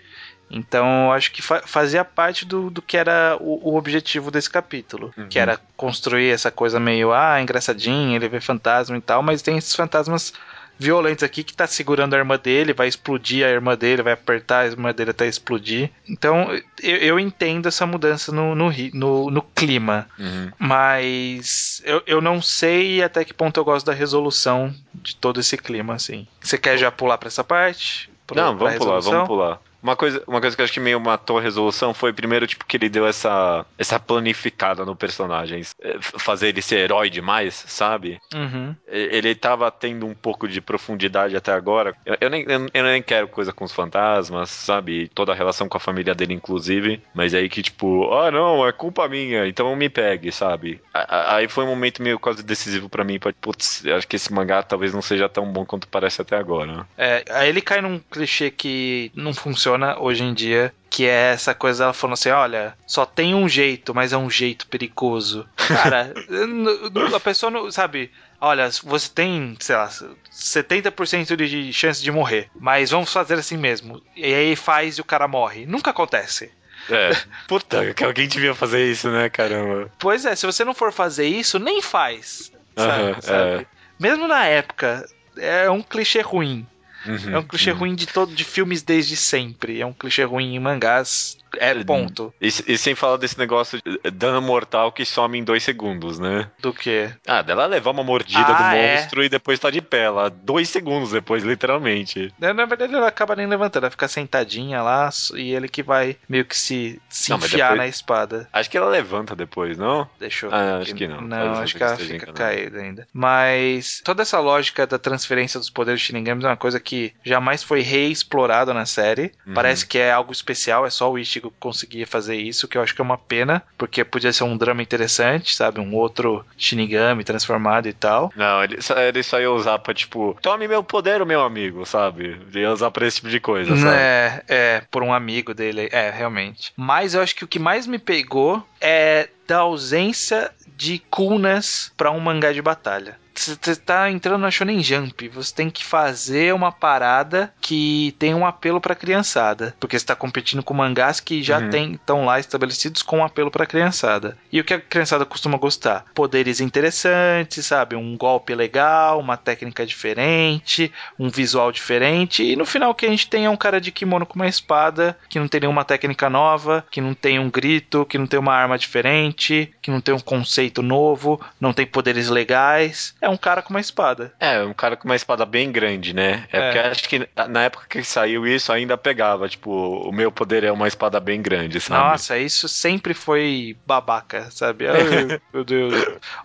Então, eu acho que fa- fazia parte do, do que era o, o objetivo desse capítulo. Uhum. Que era construir essa coisa meio, ah, engraçadinha, ele vê fantasma e tal, mas tem esses fantasmas violentos aqui que tá segurando a irmã dele, vai explodir a irmã dele, vai apertar a irmã dele até explodir. Então, eu, eu entendo essa mudança no, no, no, no clima. Uhum. Mas eu, eu não sei até que ponto eu gosto da resolução de todo esse clima, assim. Você quer já pular pra essa parte? Não, vamos pular, vamos pular. Uma coisa, uma coisa que eu acho que meio matou a resolução foi primeiro tipo que ele deu essa essa planificada no personagem, Eh, fazer ele ser herói demais, sabe? Uhum. Ele tava tendo um pouco de profundidade até agora. Eu, eu nem, eu, nem quero coisa com os fantasmas, sabe? Toda a relação com a família dele, inclusive. Mas aí que, tipo, ah, não, é culpa minha, então me pegue, sabe? Aí foi um momento meio quase decisivo pra mim. pra, Putz, acho que esse mangá talvez não seja tão bom quanto parece até agora. É, aí ele cai num clichê que não funciona hoje em dia, que é essa coisa dela falando assim, olha, só tem um jeito, mas é um jeito perigoso. Cara, a pessoa não, sabe, olha, você tem, sei lá, 70% de chance de morrer, mas vamos fazer assim mesmo. E aí faz e o cara morre. Nunca acontece. É. Puta, que alguém devia fazer isso, né, caramba? Pois é, se você não for fazer isso, nem faz. Sabe? Aham, sabe? é. Mesmo na época, é um clichê ruim. Uhum, É um clichê uhum. ruim de todo de filmes desde sempre. É um clichê ruim em mangás. É ponto. E, e sem falar desse negócio de dano mortal que some em dois segundos, né? Do que? Ah, dela levar uma mordida Ah, do é. monstro e depois tá de pé lá. Dois segundos depois, literalmente. Na verdade, ela acaba nem levantando, ela fica sentadinha lá e ele que vai meio que se, se Não, enfiar depois- na espada. Acho que ela levanta depois, não? Deixa eu Ah, acho que não. Não, ser acho que que ela fica enganado. caída ainda. Mas toda essa lógica da transferência dos poderes Shinigamis é uma coisa que jamais foi reexplorado na série. Uhum. Parece que é algo especial, é só o Ichigo conseguia fazer isso, que eu acho que é uma pena, porque podia ser um drama interessante, sabe? Um outro Shinigami transformado e tal. Não, ele, só- ele só ia usar pra, tipo, tome meu poder, meu amigo, sabe? Ele ia usar pra esse tipo de coisa, sabe? É, é, por um amigo dele. É, realmente. Mas eu acho que o que mais me pegou é da ausência de kunas pra um mangá de batalha. Você tá entrando na Shonen Jump, você tem que fazer uma parada que tem um apelo pra criançada, porque você tá competindo com mangás que já Uhum. tem estão lá estabelecidos com um apelo pra criançada. E o que a criançada costuma gostar? Poderes interessantes, sabe? Um golpe legal, uma técnica diferente, um visual diferente. E no final o que a gente tem é um cara de kimono com uma espada, que não tem nenhuma técnica nova, que não tem um grito, que não tem uma arma diferente, que não tem um conceito novo, não tem poderes legais. É um cara com uma espada. É, um cara com uma espada bem grande, né? É, É. porque acho que na época que saiu isso ainda pegava, tipo, o meu poder é uma espada bem grande, sabe? Nossa, isso sempre foi babaca, sabe? Ai, meu Deus.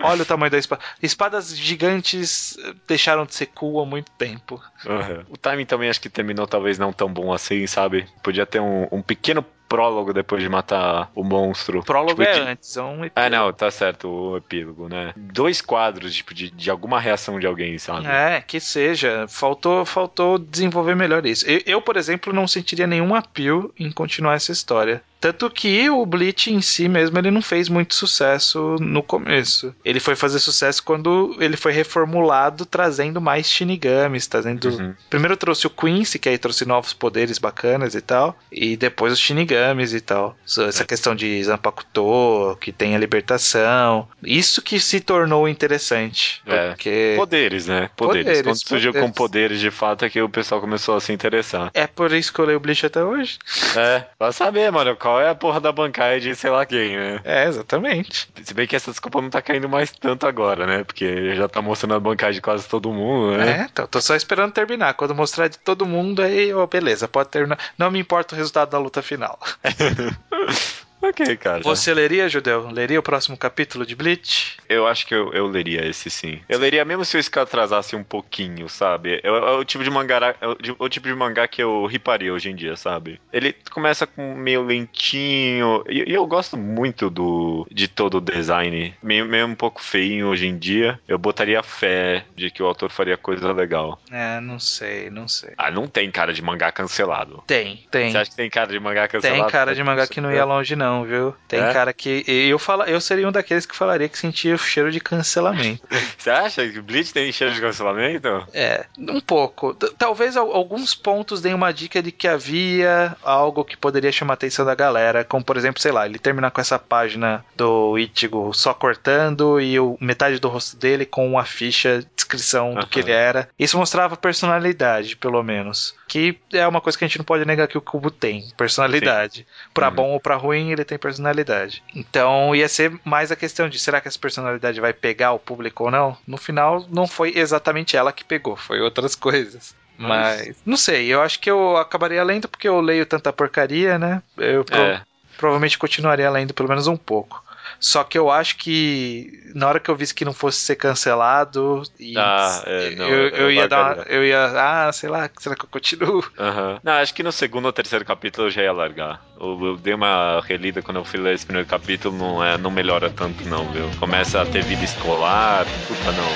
Olha o tamanho da espada. Espadas gigantes deixaram de ser cool há muito tempo. Uhum. O timing também acho que terminou talvez não tão bom assim, sabe? Podia ter um, um pequeno prólogo depois de matar o monstro. Prólogo Tipo, é de- antes, é um Ah, não, tá certo, o epílogo, né? Dois quadros, tipo, de, de alguma reação de alguém, sabe? É, que seja. Faltou, faltou desenvolver melhor isso. Eu, eu, por exemplo, não sentiria nenhum apio em continuar essa história. Tanto que o Bleach em si mesmo ele não fez muito sucesso no começo. Ele foi fazer sucesso quando ele foi reformulado, trazendo mais Shinigamis, trazendo. Uhum. Primeiro trouxe o Quincy, que aí trouxe novos poderes bacanas e tal, e depois os Shinigamis e tal. Essa É. questão de Zanpakuto, que tem a libertação. Isso que se tornou interessante. É. Porque. Poderes, né? Poderes. Poderes, Quando surgiu poderes. com poderes de fato é que o pessoal começou a se interessar. É por isso que eu leio Bleach até hoje? É, pra saber, mano, qual é a porra da bancada de sei lá quem, né? É, exatamente. Se bem que essa desculpa não tá caindo mais tanto agora, né? Porque já tá mostrando a bancada de quase todo mundo, né? É, então, tô só esperando terminar. Quando mostrar de todo mundo, aí, ó, beleza, pode terminar. Não me importa o resultado da luta final. Ok, cara. Você leria, Judeu? Leria o próximo capítulo de Bleach? Eu acho que eu, eu leria esse sim. Eu leria mesmo se o Scar atrasasse um pouquinho, sabe? É, o tipo de mangá, é o, tipo de mangá que eu riparia hoje em dia, sabe? Ele começa com meio lentinho e, e eu gosto muito do de todo o design, meio, meio um pouco feinho hoje em dia. Eu botaria fé de que o autor faria coisa legal. É, não sei, não sei. Ah, não tem cara de mangá cancelado. Tem, tem. Você acha que tem cara de mangá cancelado? Tem cara de mangá que não ia longe, não, viu? Tem É? cara que. Eu, fala, eu seria um daqueles que falaria que sentia o cheiro de cancelamento. Você acha que o Bleach tem cheiro de cancelamento? É, um pouco. Talvez al- alguns pontos deem uma dica de que havia algo que poderia chamar a atenção da galera, como por exemplo, sei lá, ele terminar com essa página do Ichigo só cortando e o, metade do rosto dele com uma ficha, descrição do que ele era. Isso mostrava personalidade, pelo menos. Que é uma coisa que a gente não pode negar que o Kubo tem, personalidade. Pra Uhum. bom ou pra ruim, ele tem personalidade. Então ia ser mais a questão de será que essa personalidade vai pegar o público ou não? No final, não foi exatamente ela que pegou, foi outras coisas. Mas- Mas, não sei, eu acho que eu acabaria lendo porque eu leio tanta porcaria, né? Eu pro- É. provavelmente continuaria lendo pelo menos um pouco. Só que eu acho que na hora que eu visse que não fosse ser cancelado, e Ah, é, não, eu, eu- eu eu ia dar, uma- largaria. eu ia, ah, sei lá, será que eu continuo? Aham. Não, acho que no segundo ou terceiro capítulo eu já ia largar. Eu, eu dei uma relida quando eu fui ler esse primeiro capítulo, não, é, não melhora tanto não, viu? Começa a ter vida escolar, puta não.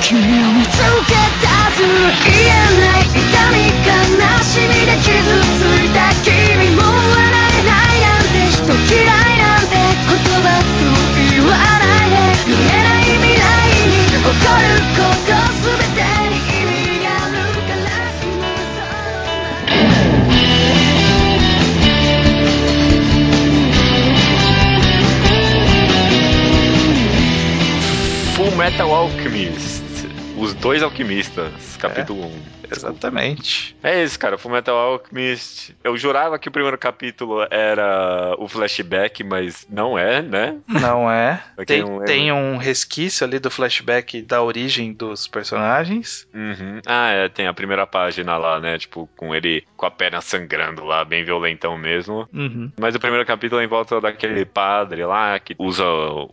君を見つけたず言えない痛み悲しみで傷ついた君も笑えないなんて人嫌いな Full Metal Alchemist. Os dois alquimistas, capítulo 1. Exatamente. É isso, cara, Full Metal Alchemist. Eu jurava que o primeiro capítulo era o flashback, mas não é, né? Não é. Tem, não tem um resquício ali do flashback da origem dos personagens. Uhum. Ah, é, tem a primeira página lá, né? Tipo, com ele com a perna sangrando lá, bem violentão mesmo. Uhum. Mas o primeiro capítulo é em volta daquele padre lá que usa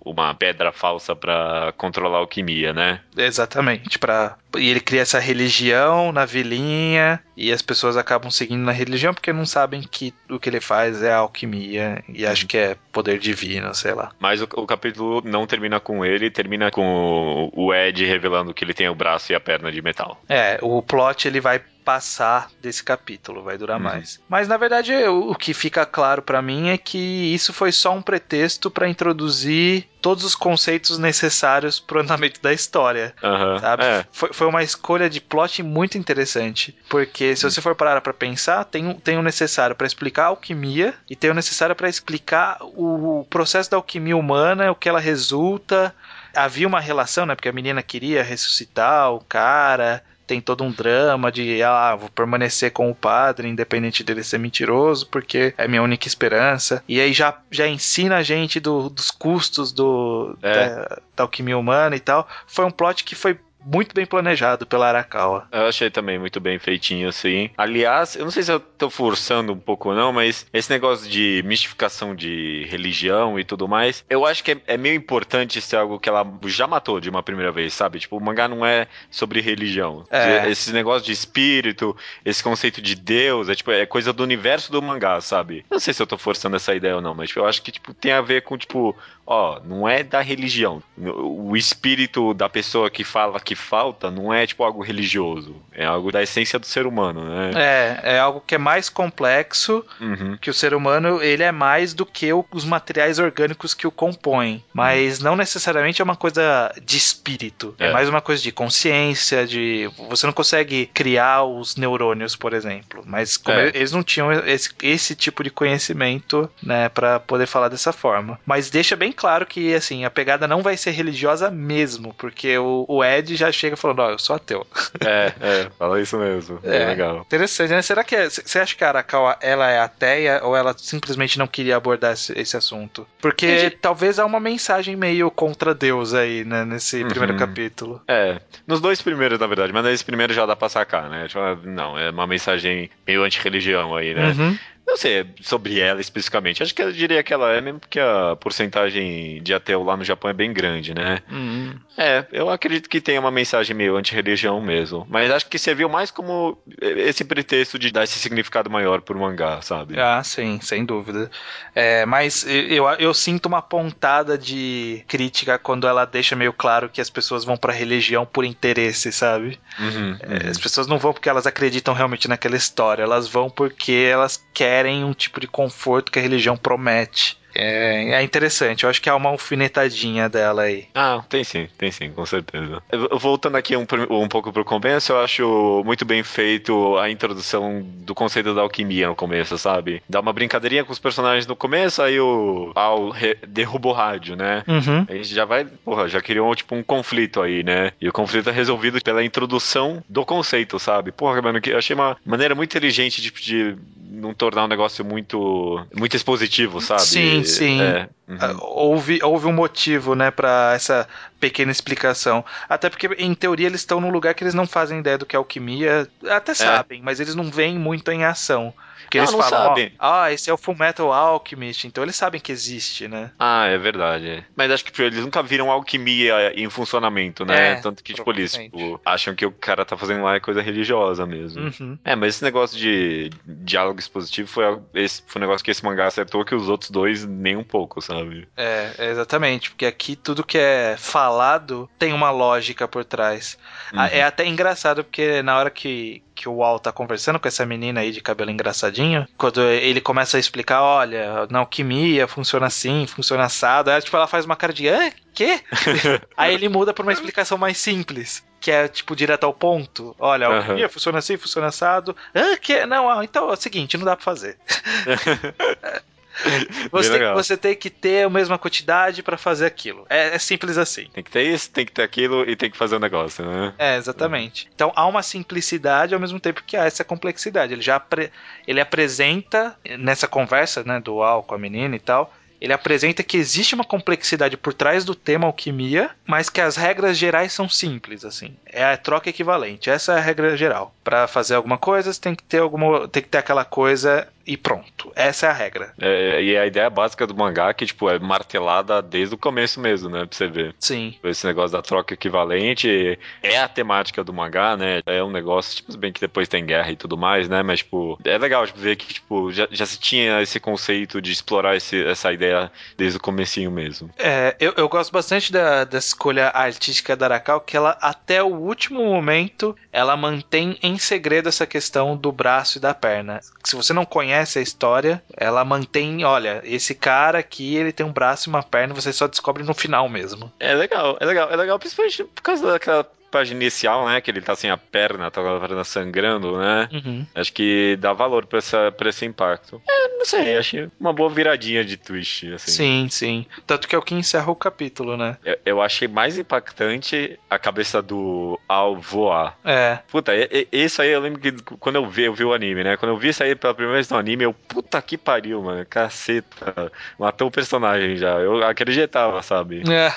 uma pedra falsa pra controlar a alquimia, né? Exatamente. Para e ele cria essa religião na vilinha e as pessoas acabam seguindo na religião porque não sabem que o que ele faz é alquimia e acho que é poder divino, sei lá. Mas o, o capítulo não termina com ele, termina com o Ed revelando que ele tem o braço e a perna de metal. É, o plot ele vai passar desse capítulo, vai durar Uhum. mais. Mas na verdade o, que fica claro pra mim é que isso foi só um pretexto pra introduzir todos os conceitos necessários pro andamento da história. Aham. Sabe? É. Foi, foi uma escolha de plot muito interessante. Porque se você for parar pra pensar, tem, um- tem o necessário pra explicar a alquimia e tem o necessário pra explicar o, o processo da alquimia humana, o que ela resulta. Havia uma relação, né? Porque a menina queria ressuscitar o cara. Tem todo um drama de, ah, vou permanecer com o padre, independente dele ser mentiroso, porque é minha única esperança. E aí já, já ensina a gente do- dos custos do, É. da, da alquimia humana e tal. Foi um plot que foi muito bem planejado pela Arakawa. Eu achei também muito bem feitinho, assim. Aliás, eu não sei se eu tô forçando um pouco ou não, mas esse negócio de mistificação de religião e tudo mais, eu acho que é, é meio importante ser algo que ela já matou de uma primeira vez, sabe? Tipo, o mangá não é sobre religião. É. Esse negócio de espírito, esse conceito de Deus, é tipo, é coisa do universo do mangá, sabe? Eu não sei se eu tô forçando essa ideia ou não, mas tipo, eu acho que tipo, tem a ver com, tipo, ó, não é da religião. O espírito da pessoa que fala que falta não é tipo algo religioso, é algo da essência do ser humano, né? É, é algo que é mais complexo Uhum. que o ser humano, ele é mais do que os materiais orgânicos que o compõem. Mas não necessariamente é uma coisa de espírito. É, É. mais uma coisa de consciência, de. Você não consegue criar os neurônios, por exemplo. Mas como É. eles não tinham esse, esse tipo de conhecimento, né, para poder falar dessa forma. Mas deixa bem claro que, assim, a pegada não vai ser religiosa mesmo, porque o, o Ed já chega falando, ó, eu sou ateu. É, é, fala isso mesmo. É, legal. Interessante, né? Será que você acha que a Arakawa ela é ateia ou ela simplesmente não queria abordar esse, esse assunto? Porque Entendi. talvez há uma mensagem meio contra Deus aí, né, nesse Uhum. primeiro capítulo. É, nos dois primeiros, na verdade, mas nesse primeiro já dá pra sacar, né? Tipo, não, é uma mensagem meio anti-religião aí, né? Uhum. Não sei sobre ela especificamente. Acho que eu diria que ela é, mesmo porque a porcentagem de ateu lá no Japão é bem grande, né? Uhum. É, eu acredito que tem uma mensagem meio anti-religião mesmo. Mas acho que serviu mais como esse pretexto de dar esse significado maior pro mangá, sabe? Ah, sim, sem dúvida. É, mas eu, eu sinto uma pontada de crítica quando ela deixa meio claro que as pessoas vão pra religião por interesse, sabe? Uhum, É, uhum. As pessoas não vão porque elas acreditam realmente naquela história, elas vão porque elas querem um tipo de conforto que a religião promete. É, é interessante, eu acho que há uma alfinetadinha dela aí. Ah, tem sim, tem sim, com certeza. Voltando aqui um, um pouco pro começo, eu acho muito bem feito a introdução do conceito da alquimia no começo, sabe? Dá uma brincadeirinha com os personagens no começo, aí o Al derruba o rádio, né? Uhum. A gente já vai, porra, já criou tipo um conflito aí, né? E o conflito é resolvido pela introdução do conceito, sabe? Porra, mano, eu achei uma maneira muito inteligente de, de não tornar um negócio muito muito expositivo, sabe? Sim, sim. É. uhum. Ah, Houve, houve um motivo, né, pra essa pequena explicação. Até porque, em teoria, eles estão num lugar que eles não fazem ideia do que é alquimia. Até sabem, mas eles não veem muito em ação. Porque Não, eles não falam, ó, sabem. ah, esse é o Full Metal Alchemist. Então eles sabem que existe, né? Ah, é verdade. Mas acho que eles nunca viram alquimia em funcionamento, né? É, Tanto que, tipo, eles tipo, acham que o cara tá fazendo lá é coisa religiosa mesmo. Uhum. É, mas esse negócio de diálogo expositivo foi, esse, foi um negócio que esse mangá acertou que os outros dois nem um pouco, sabe? É, é, exatamente. Porque aqui tudo que é falado tem uma lógica por trás. Ah, Uhum. É até engraçado porque na hora que, que o Wal tá conversando com essa menina aí de cabelo engraçadinho, quando ele começa a explicar, olha, na alquimia funciona assim, funciona assado, aí tipo, ela faz uma cara de, hã? Quê? aí ele muda pra uma explicação mais simples. Que é, tipo, direto ao ponto. Olha, a alquimia funciona assim, funciona assado. Hã? Que? Não, ah, então é o seguinte, não dá pra fazer. Você tem, legal. você tem que ter a mesma quantidade pra fazer aquilo. É, é simples assim. Tem que ter isso, tem que ter aquilo e tem que fazer o negócio, né? É, exatamente. Então há uma simplicidade ao mesmo tempo que há essa complexidade. Ele já apre- ele apresenta nessa conversa, né, do Al com a menina e tal, ele apresenta que existe uma complexidade por trás do tema alquimia, mas que as regras gerais são simples, assim. É a troca equivalente. Essa é a regra geral. Pra fazer alguma coisa, você tem que ter alguma, tem que ter aquela coisa e pronto. Essa é a regra. É, e a ideia básica do mangá que, tipo, é martelada desde o começo mesmo, né? Pra você ver. Sim. Esse negócio da troca equivalente é a temática do mangá, né? É um negócio, tipo, se bem que depois tem guerra e tudo mais, né? Mas, tipo, é legal tipo, ver que, tipo, já, já se tinha esse conceito de explorar esse, essa ideia desde o comecinho mesmo. É, eu, eu gosto bastante da, da escolha artística da Arakawa, que ela, até o último momento, ela mantém em segredo essa questão do braço e da perna. Se você não conhece a história, ela mantém, olha, esse cara aqui, ele tem um braço e uma perna, você só descobre no final mesmo. É legal, é legal, é legal, principalmente por causa daquela página inicial, né? Que ele tá sem a perna, tá com a perna sangrando, né? Uhum. Acho que dá valor pra, essa, pra esse impacto. É, não sei, achei uma boa viradinha de twist, assim. Sim, sim. Tanto que é o que encerra o capítulo, né? Eu, eu achei mais impactante a cabeça do Al voar. É. Puta, isso aí eu lembro que quando eu vi, eu vi o anime, né? Quando eu vi isso aí pela primeira vez no anime, eu, puta que pariu, mano. Caceta. Matou o personagem já. Eu acreditava, sabe? É.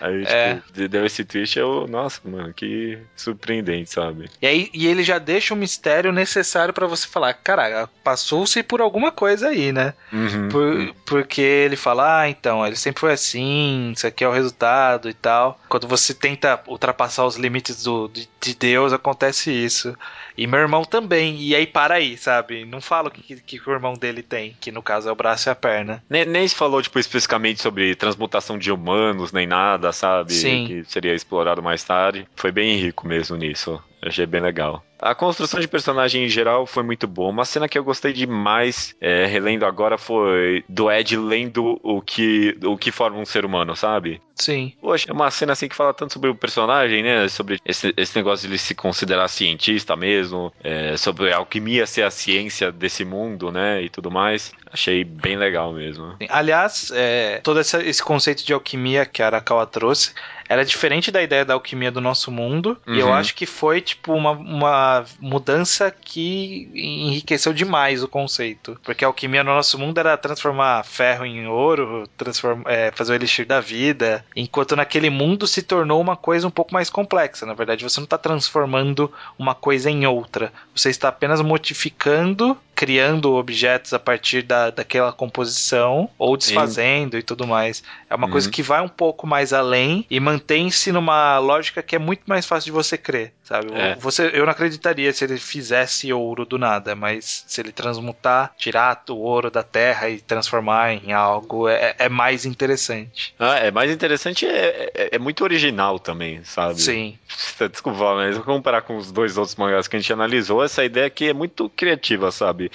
Aí, É. tipo, deu esse twist, eu, nossa, mano, que surpreendente, sabe? E aí e ele já deixa o mistério necessário pra você falar, caraca, passou-se por alguma coisa aí, né? Uhum. Por- porque ele fala, ah, então, ele sempre foi assim, isso aqui é o resultado e tal. Quando você tenta ultrapassar os limites do, de, de Deus, acontece isso. E meu irmão também, e aí para aí, sabe? Não fala o que, que, que o irmão dele tem, que no caso é o braço e a perna. Nem, nem se falou, tipo, especificamente sobre transmutação de humanos, nem nada, sabe? Sim. Que seria explorado mais tarde. Foi bem rico mesmo nisso. Eu Achei bem legal. A construção de personagem em geral foi muito boa. Uma cena que eu gostei demais, é, relendo agora, foi do Ed lendo o que, o que forma um ser humano, sabe? Sim. Poxa, é uma cena assim que fala tanto sobre o personagem, né? Sobre esse, esse negócio de ele se considerar cientista mesmo, é, sobre a alquimia ser a ciência desse mundo, né? E tudo mais. Achei bem legal mesmo. Aliás, é, todo essa- esse conceito de alquimia que a Arakawa trouxe era diferente da ideia da alquimia do nosso mundo. E eu Uhum. acho que foi, tipo, uma, uma mudança que enriqueceu demais o conceito. Porque a alquimia no nosso mundo era transformar ferro em ouro, transform, é, fazer o elixir da vida. Enquanto naquele mundo se tornou uma coisa um pouco mais complexa. Na verdade, você não está transformando uma coisa em outra. Você está apenas modificando, criando objetos a partir da, daquela composição, ou desfazendo e tudo mais. É uma Uhum. coisa que vai um pouco mais além e mantém-se numa lógica que é muito mais fácil de você crer, sabe? É. Você, eu não acreditaria se ele fizesse ouro do nada, mas se ele transmutar, tirar o ouro da terra e transformar em algo, é, é mais interessante. Ah, é mais interessante, é, é, é muito original também, sabe? Sim. Desculpa, mas vou comparar com os dois outros mangás que a gente analisou, essa ideia aqui é muito criativa, sabe?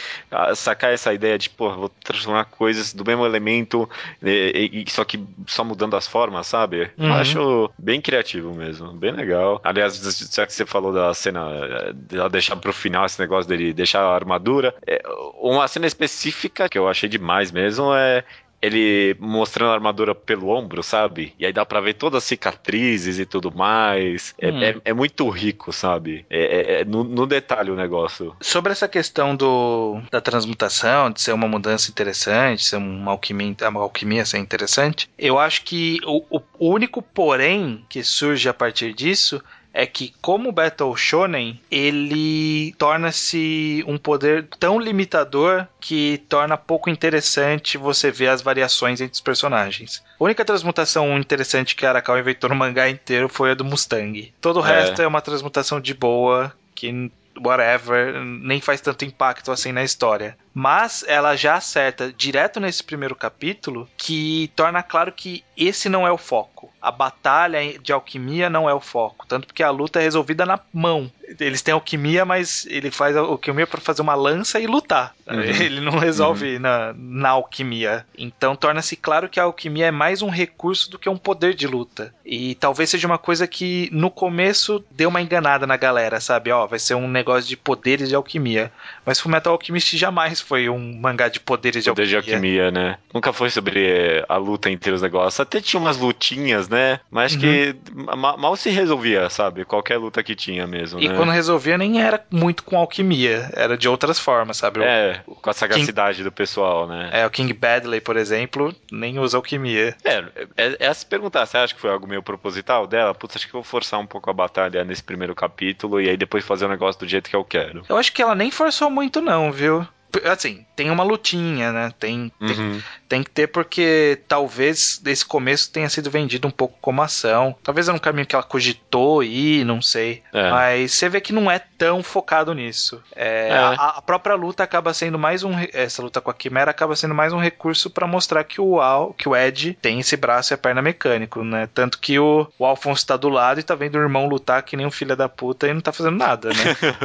Sacar essa ideia de, pô, vou transformar coisas do mesmo elemento, e, e- e só que só mudando as formas, sabe? Eu Uhum. acho bem criativo mesmo, bem legal. Aliás, já que você falou da cena, eh, de ela deixar pro final esse negócio dele deixar a armadura, é, uma cena específica que eu achei demais mesmo é ele mostrando a armadura pelo ombro, sabe? E aí dá pra ver todas as cicatrizes e tudo mais. É, Hum. é- é muito rico, sabe? É, é- é no, no detalhe o negócio. Sobre essa questão do, da transmutação, de ser uma mudança interessante, ser uma alquimia, uma alquimia ser interessante, eu acho que o, o único porém que surge a partir disso é que, como Battle Shonen, ele torna-se um poder tão limitador que torna pouco interessante você ver as variações entre os personagens. A única transmutação interessante que a Arakawa inventou no mangá inteiro foi a do Mustang. Todo o É. resto é uma transmutação de boa, que whatever, nem faz tanto impacto assim na história. Mas ela já acerta direto nesse primeiro capítulo que torna claro que esse não é o foco. A batalha de alquimia não é o foco, tanto porque a luta é resolvida na mão. Eles têm alquimia, mas ele faz alquimia para fazer uma lança e lutar. Uhum. Ele não resolve na, na alquimia. Então torna-se claro que a alquimia é mais um recurso do que um poder de luta. E talvez seja uma coisa que no começo deu uma enganada na galera, sabe? Ó, vai ser um negócio de poderes de alquimia. Mas Fullmetal Alchemist jamais foi um mangá de poderes de Poder de alquimia. alquimia, né? Nunca foi sobre eh, a luta entre os negócios. Até tinha umas lutinhas, né? Mas Uhum. que ma- mal se resolvia, sabe? Qualquer luta que tinha mesmo, E né? quando resolvia nem era muito com alquimia, era de outras formas, sabe? O- É, com a sagacidade do pessoal, né? É, o King Badley, por exemplo, nem usa alquimia. É, é, é a se perguntar, você acha que foi algo meio proposital dela? Putz, acho que eu vou forçar um pouco a batalha nesse primeiro capítulo e aí depois fazer o negócio do jeito que eu quero. Eu acho que ela nem forçou muito, não, viu? Assim, tem uma lutinha, né? Tem, tem, Uhum. tem que ter porque talvez esse começo tenha sido vendido um pouco como ação. Talvez era um caminho que ela cogitou ir, não sei. É. Mas você vê que não é tão focado nisso. É, É. A, a própria luta acaba sendo mais um. Essa luta com a Quimera acaba sendo mais um recurso pra mostrar que o Al, que o Ed tem esse braço e a perna mecânico, né? Tanto que o, o Alfonso tá do lado e tá vendo o irmão lutar que nem um filho da puta e não tá fazendo nada, né?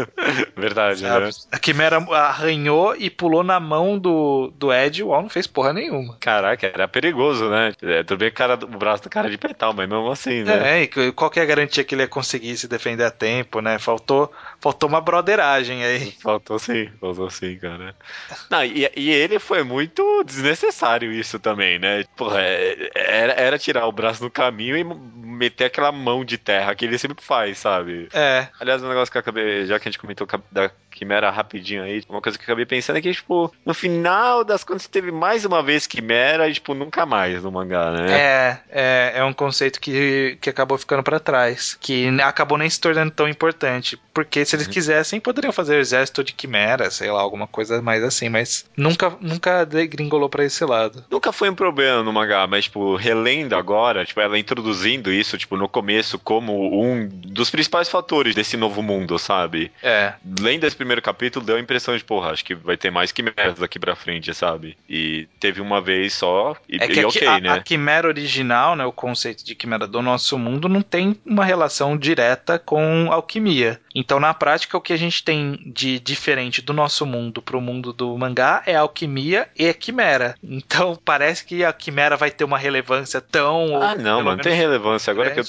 Verdade, né? A Quimera arranhou e pulou na mão do, do Ed, o Al não fez porra nenhuma. Caraca, era perigoso, né? É, tudo bem que cara- o braço do cara de metal, mas mesmo assim, né? É, e qual que é a garantia que ele ia conseguir se defender a tempo, né? Faltou, faltou uma broderagem aí. Faltou sim, faltou sim, cara. Não, e, e ele foi muito desnecessário isso também, né? Porra, é- era, era tirar o braço no caminho e meter aquela mão de terra que ele sempre faz, sabe? É, Aliás, um negócio que eu acabei, já que a gente comentou da Quimera rapidinho aí, uma coisa que eu acabei pensando é que, tipo, no final das contas teve mais uma vez Quimera e, tipo, nunca mais no mangá, né? é, é, é um conceito que, que acabou ficando pra trás, que acabou nem se tornando tão importante, porque se eles Uhum. quisessem poderiam fazer o exército de quimera, sei lá, alguma coisa mais assim, mas nunca, nunca degringolou pra esse lado. Nunca foi um problema no mangá, mas, tipo, relendo agora, tipo, ela introduzindo isso, tipo, no começo como um dos principais fatores desse novo mundo, sabe? É, Lendo esse primeiro capítulo, deu a impressão de, porra, acho que vai ter mais quimeras daqui pra frente, sabe? E teve uma vez só, e, é que e ok, a, né? a quimera original, né, o conceito de quimera do nosso mundo, não tem uma relação direta com alquimia. Então, na prática, o que a gente tem de diferente do nosso mundo pro mundo do mangá é alquimia e a quimera. Então, parece que a quimera vai ter uma relevância tão. Ah, não, mano, tem relevância. Agora que eu.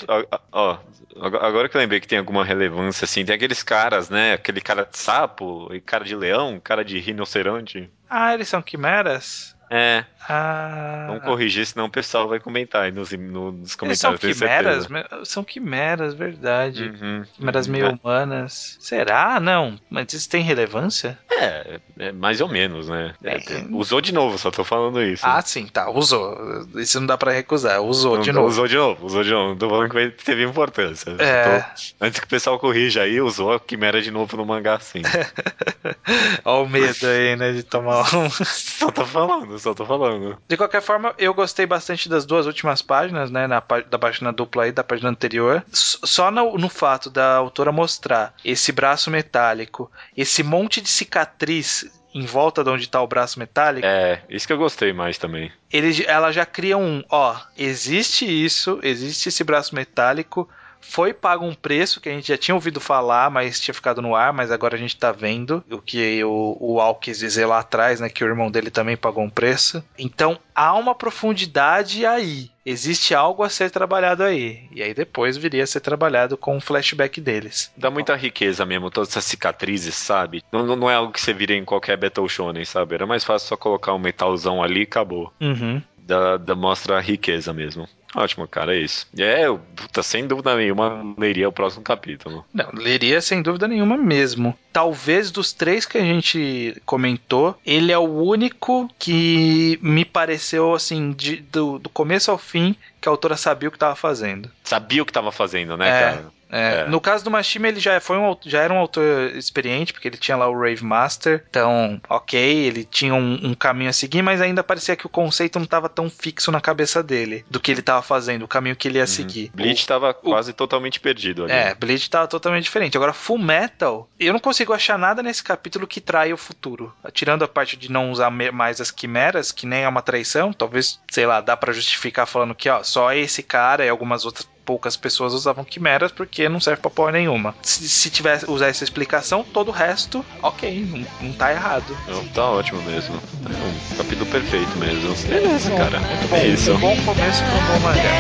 Ó, agora que eu lembrei que tem alguma relevância, assim, tem aqueles caras, né? Aquele cara de sapo, e cara de leão, cara de rinoceronte. Ah, eles são quimeras? É, Ah. vamos corrigir, senão o pessoal vai comentar aí nos, no- nos Eles são comentários. tenho quimeras? São quimeras, verdade. Uhum, Quimeras meio humanas. Será? Não. Mas isso tem relevância? É, é mais ou menos, né? É, É. Usou de novo, só tô falando isso. Ah, sim, tá. Usou. Isso não dá pra recusar. Usou Não- de novo. Usou de novo, usou de novo. Não tô falando que vai- teve importância. É. tô- antes que o pessoal corrija aí, usou a quimera de novo no mangá sim. Olha o medo aí, né, de tomar um. só tô falando, só tô falando. De qualquer forma, eu gostei bastante das duas últimas páginas, né, na, da página dupla aí, da página anterior. Só no, no fato da autora mostrar esse braço metálico, esse monte de cicatriz em volta de onde tá o braço metálico, É, isso que eu gostei mais também. ele, ela já cria um, ó, existe isso, existe esse braço metálico, foi pago um preço que a gente já tinha ouvido falar, mas tinha ficado no ar, mas agora a gente tá vendo o que o, o Al quis dizer lá atrás, né, que o irmão dele também pagou um preço. Então, há uma profundidade aí. Existe algo a ser trabalhado aí. E aí depois viria a ser trabalhado com o flashback deles. Dá muita riqueza mesmo, todas essas cicatrizes, sabe? Não, não- é algo que você vira em qualquer Battle Shonen, sabe? Era mais fácil só colocar um metalzão ali e acabou. Uhum. Dá, dá- mostra a riqueza mesmo. Ótimo, cara, é isso. É, eu- puta, sem dúvida nenhuma, leria o próximo capítulo. Não, leria sem dúvida nenhuma mesmo. Talvez dos três que a gente comentou, ele é o único que me pareceu, assim, de- do, do começo ao fim, que a autora sabia o que estava fazendo. Sabia o que tava fazendo, né, É. cara? É, É. No caso do Mashima, ele já, foi um, já era um autor experiente, porque ele tinha lá o Rave Master. Então, ok, ele tinha um, um caminho a seguir, mas ainda parecia que o conceito não estava tão fixo na cabeça dele, do que ele estava fazendo, o caminho que ele ia seguir. Bleach tava quase totalmente perdido ali. É, Bleach tava totalmente diferente. Agora, Full Metal, eu não consigo achar nada nesse capítulo que trai o futuro. Tirando a parte de não usar mais as quimeras, que nem é uma traição, talvez, sei lá, dá pra justificar falando que, ó, só esse cara e algumas outras poucas pessoas usavam quimeras porque não serve pra porra nenhuma. Se, se tivesse usar essa explicação, todo o resto, ok, não, não tá errado. Não, tá ótimo mesmo. É um capítulo perfeito mesmo. Beleza, cara. Bom, É isso. um bom começo pra um bom mangá.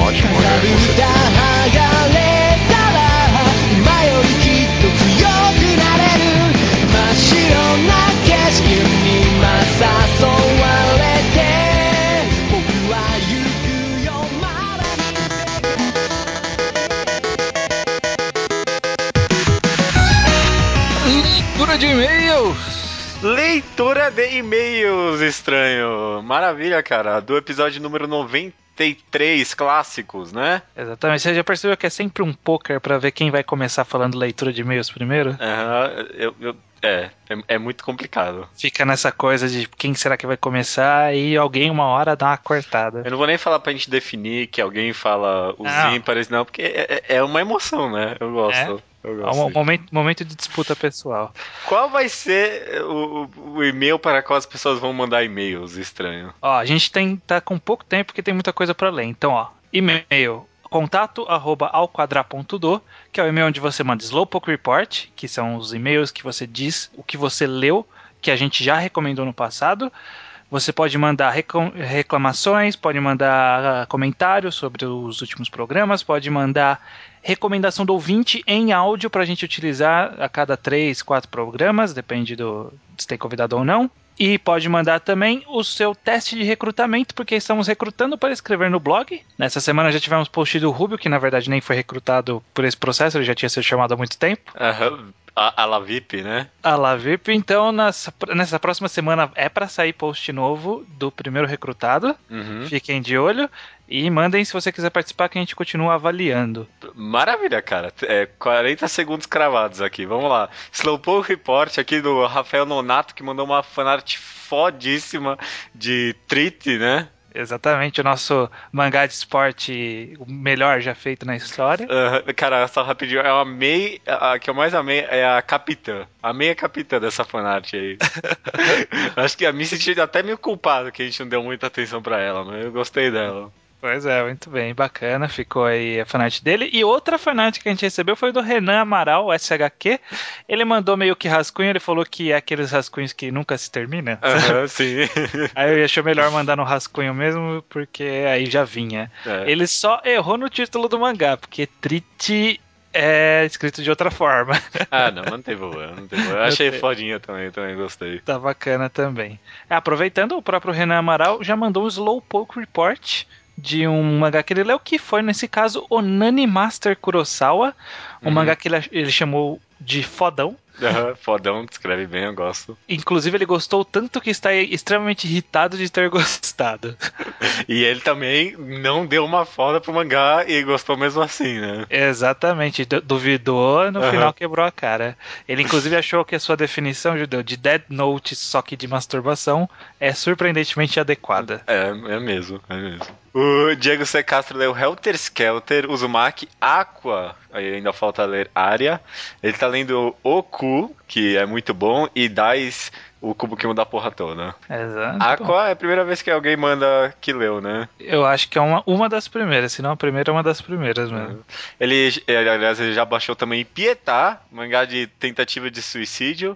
Um ótimo mangá, com certeza. 剥がれたら今よりきっと強くなれる真っ白な景色にまさそわれ Leitura de e-mail! Leitura de e-mails, estranho. Maravilha, cara. Do episódio número 93, clássicos, né? Exatamente, você já percebeu que é sempre um poker pra ver quem vai começar falando leitura de e-mails primeiro? Aham, eu, eu, É, é, é muito complicado. Fica nessa coisa de quem será que vai começar e alguém uma hora dá uma cortada. Eu não vou nem falar pra gente definir que alguém fala os Não. ímpares, não, porque é, é- é uma emoção, né? Eu gosto. É um momento, momento de disputa pessoal. Qual vai ser o, o- e-mail para qual as pessoas vão mandar e-mails estranho? Ó, a gente tem, tá com pouco tempo porque tem muita coisa pra ler. Então, ó, e-mail contato arroba alquadra.do, que é o e-mail onde você manda Slowpoke Report, que são os e-mails que você diz o que você leu, que a gente já recomendou no passado. Você pode mandar reclamações, pode mandar ah, comentários sobre os últimos programas, pode mandar recomendação do ouvinte em áudio para a gente utilizar a cada três, quatro programas, depende do se tem convidado ou não. E pode mandar também o seu teste de recrutamento, porque estamos recrutando para escrever no blog. Nessa semana já tivemos post do Rubio, que na verdade nem foi recrutado por esse processo, ele já tinha sido chamado há muito tempo. Aham, A, a La VIP, né? A La VIP, então nessa, nessa próxima semana é para sair post novo do primeiro recrutado. Uhum. Fiquem de olho e mandem se você quiser participar, que a gente continua avaliando. Maravilha, cara. É 40 segundos cravados aqui. Vamos lá. Slowpoke Report aqui do Rafael Nonato, que mandou uma fanart fodíssima de Trite, né? Exatamente, o nosso mangá de esporte, o melhor já feito na história. Ah, cara, só rapidinho, eu amei, a a que eu mais amei é a capitã. Amei a capitã dessa fanart aí. Acho que a me senti até meio culpado que a gente não deu muita atenção pra ela, mas eu gostei dela. Pois é, muito bem, bacana. Ficou aí a fanart dele. E outra fanart que a gente recebeu foi do Renan Amaral, SHQ. Ele mandou meio que rascunho, ele falou que é aqueles rascunhos que nunca se termina. Aham, sim. Aí eu achei melhor mandar no rascunho mesmo, porque aí já vinha. É. Ele só errou no título do mangá, porque Trite é escrito de outra forma. Ah, não, não tem problema, não tem. Eu achei fodinha também, também gostei. tá bacana também. Aproveitando, o próprio Renan Amaral já mandou um Slowpoke Report de um mangá que ele leu, que foi, nesse caso, Onani Master Kurosawa. Um Uhum. mangá que ele, ele chamou de fodão. Aham, Fodão, descreve bem, eu gosto. Inclusive, ele gostou tanto que está extremamente irritado de ter gostado. E ele também não deu uma foda pro mangá e gostou mesmo assim, né? Exatamente, du- duvidou, no Aham. final quebrou a cara. Ele inclusive achou que a sua definição, Judeu, de Dead Note só que de masturbação é surpreendentemente adequada. É, é mesmo, é mesmo. O Diego C. Castro leu Helter Skelter, Uzumaki, Aqua, aí ainda falta ler Aria. Ele tá lendo Oku, que é muito bom, e Dais, o cubo que muda a porra toda. Exato. Aqua é a primeira vez que alguém manda que leu, né? Eu acho que é uma, uma das primeiras, se não a primeira é uma das primeiras mesmo. Ele, ele, aliás, ele já baixou também Pietá, mangá de tentativa de suicídio.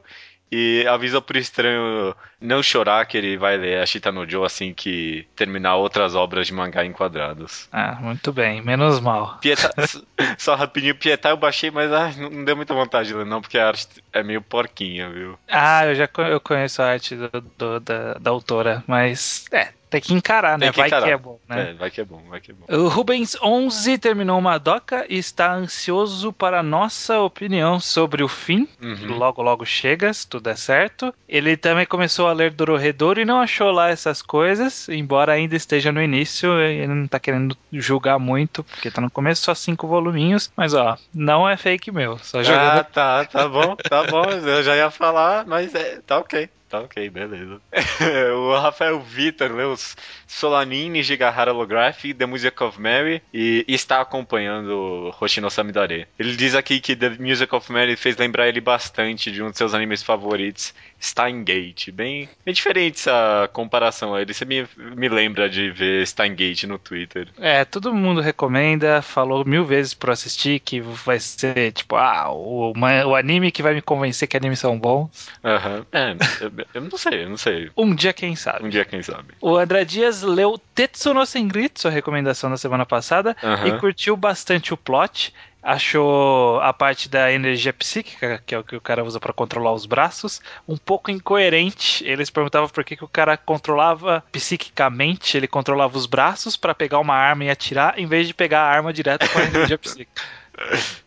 E avisa pro estranho não chorar que ele vai ler a Shita no Joe assim que terminar outras obras de mangá enquadrados. Ah, muito bem, menos mal. Pietá, só rapidinho, Pietá eu baixei, mas ah, não deu muita vontade de ler não, porque a arte é meio porquinha, viu? Ah, eu já eu conheço a arte do, do- da, da autora, mas é, tem que encarar, né? Tem que vai encarar. que é bom, né? É, vai que é bom, vai que é bom. O Rubens 11 terminou uma doca e está ansioso para a nossa opinião sobre o fim. Uhum. Logo, logo chega, se tudo der certo. Ele também começou a ler Dororedoro e não achou lá essas coisas, embora ainda esteja no início. Ele não tá querendo julgar muito, porque tá no começo só cinco voluminhos. Mas ó, não é fake meu, só jogando. Ah, tá, tá bom, tá bom. Eu já ia falar, mas é, tá ok. Tá ok, beleza. o Rafael Vitor leu os Solanine, Gigahara Holograph, The Music of Mary e, e está acompanhando Hoshino Samidare. Ele diz aqui que The Music of Mary fez lembrar ele bastante de um de seus animes favoritos, Steingate. Bem, bem diferente essa comparação aí. Você me, me lembra de ver Steingate no Twitter. É, todo mundo recomenda, falou mil vezes pra assistir que vai ser tipo, ah, o, o anime que vai me convencer que animes são bons. Aham. É, eu, eu não sei, eu não sei. Um dia, quem sabe. Um dia, quem sabe. O André Dias leu Tetsu no Sengrit, sua recomendação da semana passada, Aham. e curtiu bastante o plot. Achou a parte da energia psíquica, que é o que o cara usa pra controlar os braços, um pouco incoerente. Eles perguntavam por que, que o cara controlava psiquicamente, ele controlava os braços pra pegar uma arma e atirar, em vez de pegar a arma direto com a energia psíquica.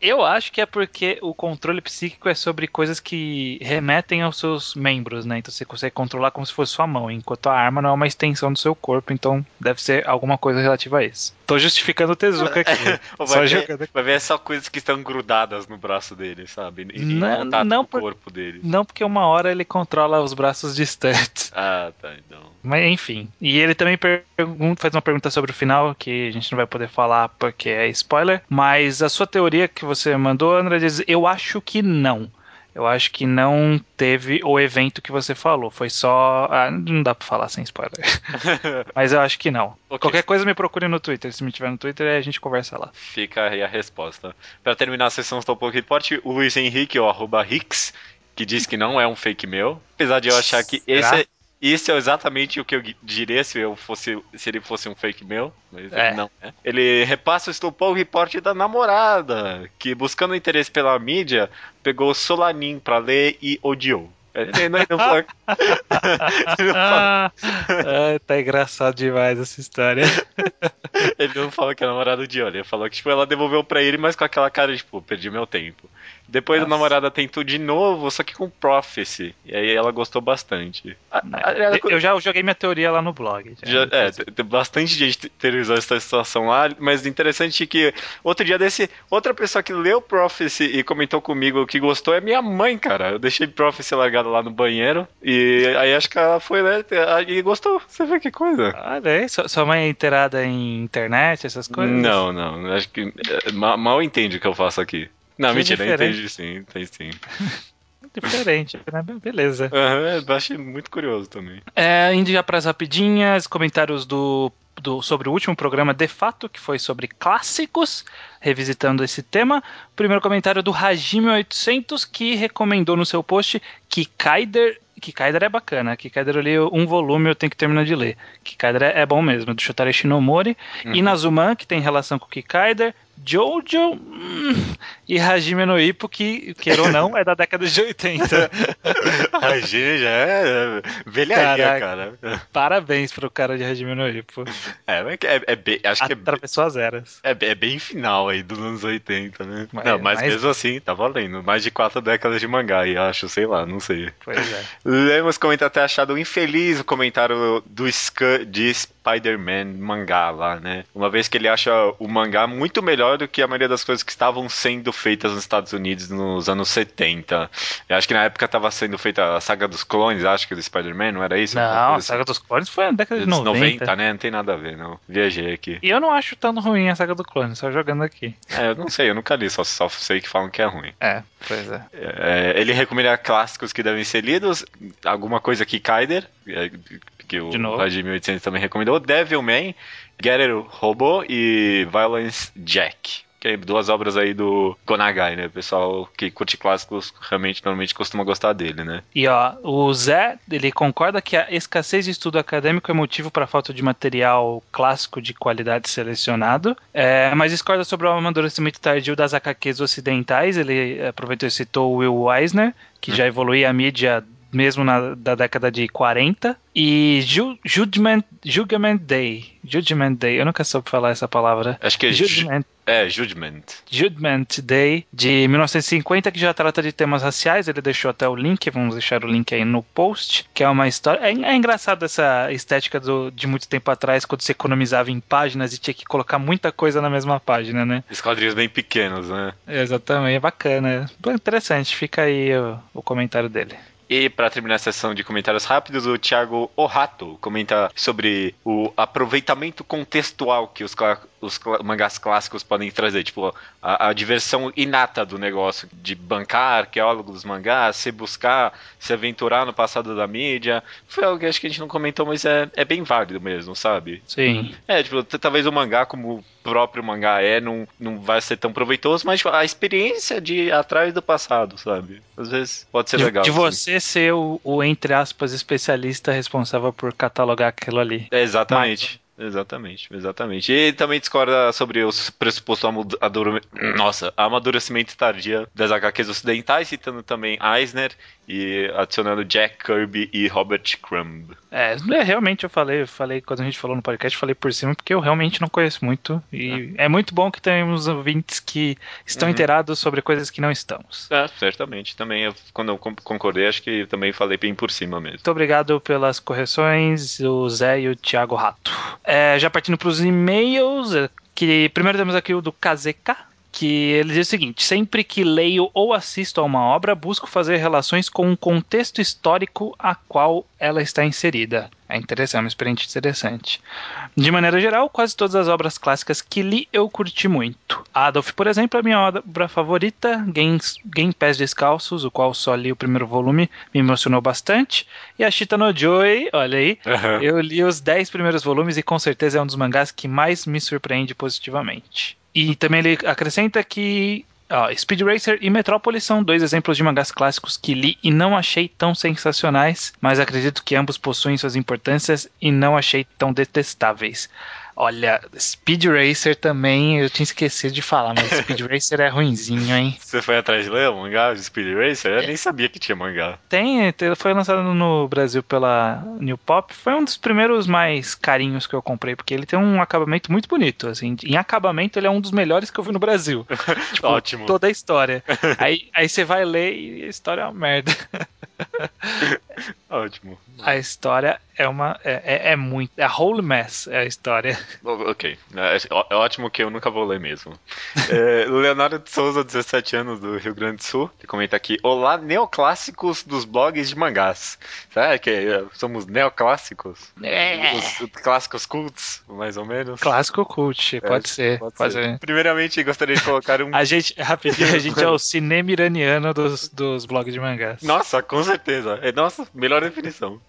Eu acho que é porque o controle psíquico é sobre coisas que remetem aos seus membros, né? Então você consegue controlar como se fosse sua mão, enquanto a arma não é uma extensão do seu corpo, então deve ser alguma coisa relativa a isso. Tô justificando o Tezuka aqui. Vai, ver, vai ver só coisas que estão grudadas no braço dele, sabe? Em Não- contato não com o por- corpo dele. Não porque uma hora ele controla os braços distantes. Ah, tá, então. Mas enfim. E ele também pergunta, faz uma pergunta sobre o final, que a gente não vai poder falar porque é spoiler. Mas a sua teoria que você mandou, André, diz: Eu acho que não. Eu acho que não teve o evento que você falou. Foi só. Ah, não dá pra falar sem spoiler. Mas eu acho que não. Ok. Qualquer coisa me procure no Twitter. Se me tiver no Twitter, a gente conversa lá. Fica aí a resposta. Pra terminar a sessão Stop Poke Report, o Luiz Henrique, ou arroba Hicks, que diz que não é um fake meu. Apesar de eu achar que esse é, isso é exatamente o que eu diria se eu fosse se ele fosse um fake meu, mas É. não é. Ele repassa o Slowpoke Report da namorada, que buscando interesse pela mídia, pegou Solanin pra ler e odiou. Ele não, ele não fala- ele não fala- Ah, tá engraçado demais essa história. Ele não falou que é namorado de olho. Ele falou que tipo, ela devolveu pra ele, mas com aquela cara de, tipo, perdi meu tempo. Depois a Nossa. namorada tentou de novo, só que com Prophecy. E aí ela gostou bastante. A- a- ela- Eu já joguei minha teoria lá no blog. já- é, tem- bastante gente teorizou essa situação lá, mas interessante que outro dia desse, outra pessoa que leu Prophecy e comentou comigo que gostou é minha mãe, cara. Eu deixei Prophecy largado lá no banheiro e aí acho que ela foi, né, e gostou. Você vê que coisa. Olha aí, sua mãe é inteirada em internet, essas coisas? Não, não. Acho que é, ma- mal entende o que eu faço aqui. Não, mentira, diferente. entende sim, entende sim. Diferente, né? Beleza. Eu achei muito curioso também. É, indo já pras rapidinhas, comentários do, do- sobre o último programa de fato, que foi sobre clássicos, revisitando esse tema. Primeiro comentário do Hajime800, que recomendou no seu post que Kaider. Que Kaider é bacana, que Kaider eu li um volume eu tenho que terminar de ler. Que Kaider é, é bom mesmo, do Shotari Shinomori. Inazuman, que tem relação com o Kikaider. Jojo hum, e Hajime no Ippo, que, queira ou não, é da década de 80. A G já é velharia, Caraca. cara. Parabéns pro cara de Hajime no Ippo. É, mas é, é bem, acho que é, Atravessou as eras. é, é bem final aí dos anos 80, né? Mas- não, mas, mas- mesmo assim, tá valendo. Mais de quatro décadas de mangá, e acho, sei lá, não sei. Pois é. Lemos comentário até achado infeliz o comentário do Scan de Spider-Man mangá lá, né? Uma vez que ele acha o mangá muito melhor do que a maioria das coisas que estavam sendo feitas nos Estados Unidos nos anos 70. Eu acho que na época estava sendo feita a saga dos clones, acho que do Spider-Man, não era isso? Não, a Saga dos Clones foi na década de Dos 90. né? Não tem nada a ver, não. Viajei aqui. E eu não acho tão ruim a Saga do Clone, só jogando aqui. É, eu não sei, eu nunca li, só, só sei que falam que é ruim. É, pois é. É, ele recomenda clássicos que devem ser lidos, alguma coisa que Kaider, é, que o. Rajim 1800 também recomendou, Devilman, Getter Robo e Violence Jack. Que é duas obras aí do Gonagai, né? O pessoal que curte clássicos realmente normalmente costuma gostar dele, né? E ó, o Zé, ele concorda que a escassez de estudo acadêmico é motivo para a falta de material clássico de qualidade selecionado, é, mas discorda sobre o amadurecimento tardio das HQs ocidentais. Ele aproveitou e citou o Will Eisner, que já evoluía a mídia mesmo na da década de 40. E Ju, Judgment, Judgment Day. Judgment Day, eu nunca soube falar essa palavra. Acho que é, ju Judgment é Judgment. Judgment Day de 1950 que já trata de temas raciais. Ele deixou até o link, vamos deixar o link aí no post, que é uma história. É, é engraçado essa estética do, de muito tempo atrás, quando você economizava em páginas e tinha que colocar muita coisa na mesma página, né? Os quadrinhos bem pequenos, né? Exatamente, é bacana. Interessante, fica aí o, o comentário dele. E para terminar a sessão de comentários rápidos, o Thiago Orato comenta sobre o aproveitamento contextual que os, os mangás clássicos podem trazer, tipo a, a diversão inata do negócio de bancar arqueólogo dos mangás, se buscar, se aventurar no passado da mídia. Foi algo que acho que a gente não comentou, mas é, é bem válido mesmo, sabe? Sim. É, tipo, talvez o mangá, como próprio mangá é, não, não vai ser tão proveitoso, mas tipo, a experiência de ir atrás do passado, sabe? Às vezes pode ser De, legal. de sim. você ser o, o, entre aspas, especialista responsável por catalogar aquilo ali. É, exatamente. Exatamente, exatamente. E também discorda sobre o pressuposto amadurecimento, nossa, amadurecimento tardia das HQs ocidentais, citando também Eisner e adicionando Jack Kirby e Robert Crumb. É, é, realmente eu falei, eu falei quando a gente falou no podcast, falei por cima porque eu realmente não conheço muito e é, é muito bom que temos ouvintes que estão Uhum. inteirados sobre coisas que não estamos. É, certamente. Também, eu- quando eu con- concordei, acho que também falei bem por cima mesmo. Muito obrigado pelas correções, o Zé e o Thiago Rato. É, já partindo para os e-mails, é, que primeiro temos aqui o do KZK, que ele diz o seguinte: sempre que leio ou assisto a uma obra, busco fazer relações com o contexto histórico a qual ela está inserida. É interessante, é uma experiência interessante. De maneira geral, quase todas as obras clássicas que li eu curti muito. Adolf, por exemplo, é a minha obra favorita, Game, Game Pés Descalços, o qual só li o primeiro volume, me emocionou bastante. E a Shita no Joy, olha aí, eu li os 10 primeiros volumes e com certeza é um dos mangás que mais me surpreende positivamente. E também ele acrescenta que ó, Speed Racer e Metrópolis são dois exemplos de mangás clássicos que li e não achei tão sensacionais, mas acredito que ambos possuem suas importâncias e não achei tão detestáveis. Olha, Speed Racer também, eu tinha esquecido de falar, mas Speed Racer é ruinzinho, hein? Você foi atrás de ler o mangá de Speed Racer? Eu nem sabia que tinha mangá. Tem, te- foi lançado no Brasil pela New Pop. Foi um dos primeiros mais carinhos que eu comprei, porque ele tem um acabamento muito bonito. Assim, em acabamento, ele é um dos melhores que eu vi no Brasil. Tipo, Ótimo. Toda a história. aí, aí você vai ler e a história é uma merda. Ótimo. A história é uma. É, é, é muito. É a whole mess é a história. Ok. É, é ótimo que eu nunca vou ler mesmo. É, Leonardo de Souza, 17 anos, do Rio Grande do Sul, que comenta aqui: Olá, neoclássicos dos blogs de mangás. Será que é, somos neoclássicos? É. Os clássicos cults, mais ou menos? Clássico cult, pode ser. Pode Pode ser. ser. Primeiramente, gostaria de colocar um. A gente, rapidinho, a gente é o cinema iraniano dos, dos blogs de mangás. Nossa, com certeza. É, nossa, melhor definição.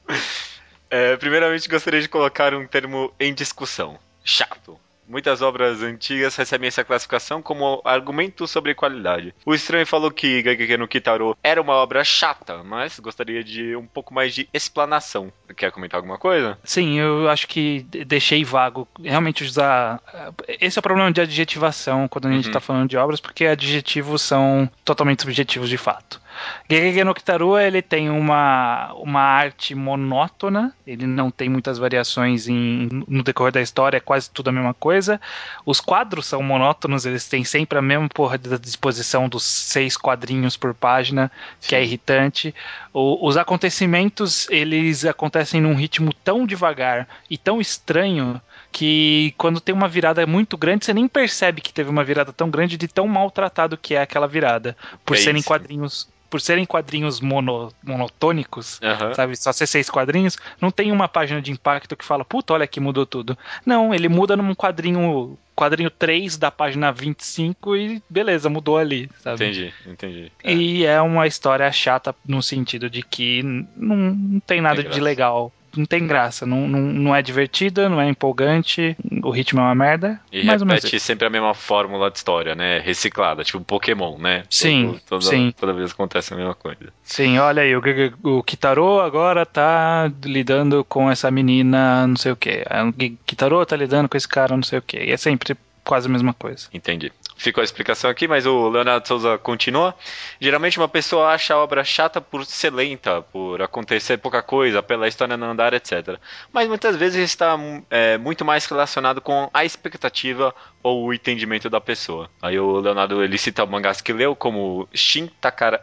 É, primeiramente, gostaria de colocar um termo em discussão: chato. Muitas obras antigas recebem essa classificação como argumento sobre qualidade. O estranho falou que Gageki no Kitaro era uma obra chata, mas gostaria de um pouco mais de explanação. Quer comentar alguma coisa? Sim, eu acho que de- deixei vago. Realmente usar. Esse é o problema de adjetivação quando a gente Uhum. está falando de obras, porque adjetivos são totalmente subjetivos de fato. Gegege no Kitarua, ele tem uma, uma arte monótona, ele não tem muitas variações em, no decorrer da história, é quase tudo a mesma coisa. Os quadros são monótonos, eles têm sempre a mesma porra da disposição dos seis quadrinhos por página, que é irritante. O- os acontecimentos, eles acontecem num ritmo tão devagar e tão estranho que quando tem uma virada muito grande, você nem percebe que teve uma virada tão grande de tão maltratado que é aquela virada. Por É serem isso. quadrinhos. Por serem quadrinhos mono- monotônicos, sabe? Só ser seis quadrinhos, não tem uma página de impacto que fala, puta, olha que mudou tudo. Não, ele muda num quadrinho. Quadrinho 3 da página 25 e beleza, mudou ali, sabe? Entendi, entendi. É. E é uma história chata no sentido de que não, não tem nada Tem de legal. Não tem graça, não, não, não é divertida, não é empolgante, o ritmo é uma merda. E mais repete sempre a mesma fórmula de história, né? Reciclada, tipo Pokémon, né? Sim, toda, sim. Toda vez acontece a mesma coisa. Sim, olha aí, o, o Kitaro agora tá lidando com essa menina, não sei o que. O Gi- Kitaro tá lidando com esse cara, não sei o que. E é sempre quase a mesma coisa. Entendi. Ficou a explicação aqui, mas o Leonardo Souza continua. Geralmente uma pessoa acha a obra chata por ser lenta, por acontecer pouca coisa, pela história não andar, etc. Mas muitas vezes está é, muito mais relacionado com a expectativa ou o entendimento da pessoa. Aí o Leonardo ele cita mangás que leu como Shin Takara...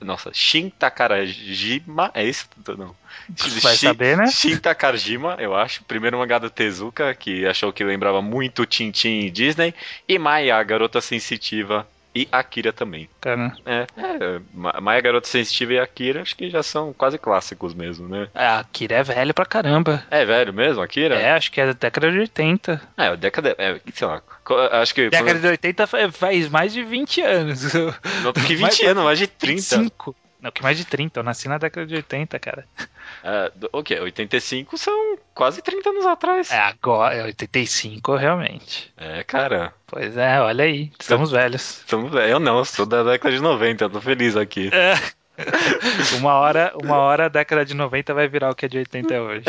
Nossa, Shin Takarajima, é isso? Não. Vai Shin- saber, né? Shin Takarajima, eu acho. Primeiro mangá do Tezuka, que achou que lembrava muito Tintin e Disney. E Maya, a garota sensitiva. E Akira também. Cara. É, é, Ma- Maya, garota sensitiva e Akira, acho que já são quase clássicos mesmo, né? É, A Kira é velho pra caramba. É velho mesmo, Akira? É, acho que é da década de 80. É, década. É, sei lá. Acho que. Década de 80 fa- faz mais de 20 anos. Não, que 20 Mais- anos, mais de 30. 25. Não, que mais de 30. Eu nasci na década de 80, cara. É, o quê? 85 são quase 30 anos atrás. É agora, é 85 realmente. É, cara. Pois é, olha aí, estamos velhos. Estamos velho. Eu não, sou da década de 90, eu tô feliz aqui. É. Uma hora, uma hora a década de 90 vai virar o que é de 80 hoje.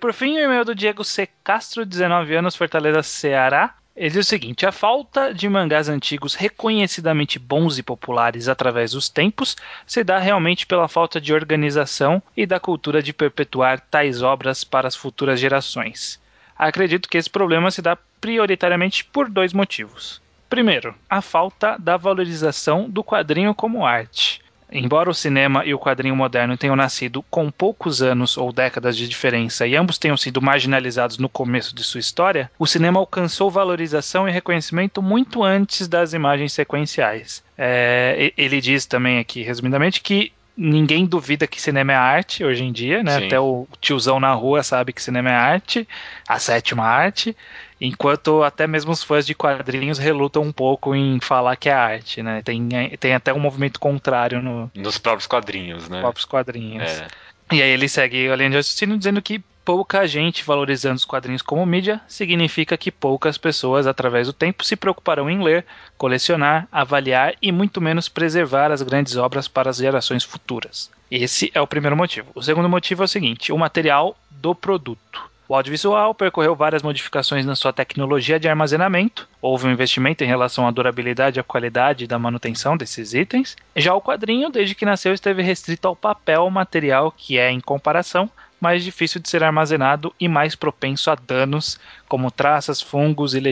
Por fim, o e-mail do Diego C. Castro, 19 anos, Fortaleza, Ceará. Ele diz o seguinte: a falta de mangás antigos reconhecidamente bons e populares através dos tempos se dá realmente pela falta de organização e da cultura de perpetuar tais obras para as futuras gerações. Acredito que esse problema se dá prioritariamente por dois motivos. Primeiro, a falta da valorização do quadrinho como arte. Embora o cinema e o quadrinho moderno tenham nascido com poucos anos ou décadas de diferença e ambos tenham sido marginalizados no começo de sua história, o cinema alcançou valorização e reconhecimento muito antes das imagens sequenciais. É, ele diz também aqui, resumidamente, que ninguém duvida que cinema é arte hoje em dia, né? Sim. Até o tiozão na rua sabe que cinema é arte, a sétima arte, enquanto até mesmo os fãs de quadrinhos relutam um pouco em falar que é arte, né? Tem, tem até um movimento contrário no Nos próprios quadrinhos, né? próprios quadrinhos. É. E aí ele segue a linha de raciocínio dizendo que pouca gente valorizando os quadrinhos como mídia significa que poucas pessoas, através do tempo, se preocuparão em ler, colecionar, avaliar e muito menos preservar as grandes obras para as gerações futuras. Esse é o primeiro motivo. O segundo motivo é o seguinte: o material do produto. O audiovisual percorreu várias modificações na sua tecnologia de armazenamento. Houve um investimento em relação à durabilidade e à qualidade da manutenção desses itens. Já o quadrinho, desde que nasceu, esteve restrito ao papel material, que é, em comparação, mais difícil de ser armazenado e mais propenso a danos, como traças, fungos e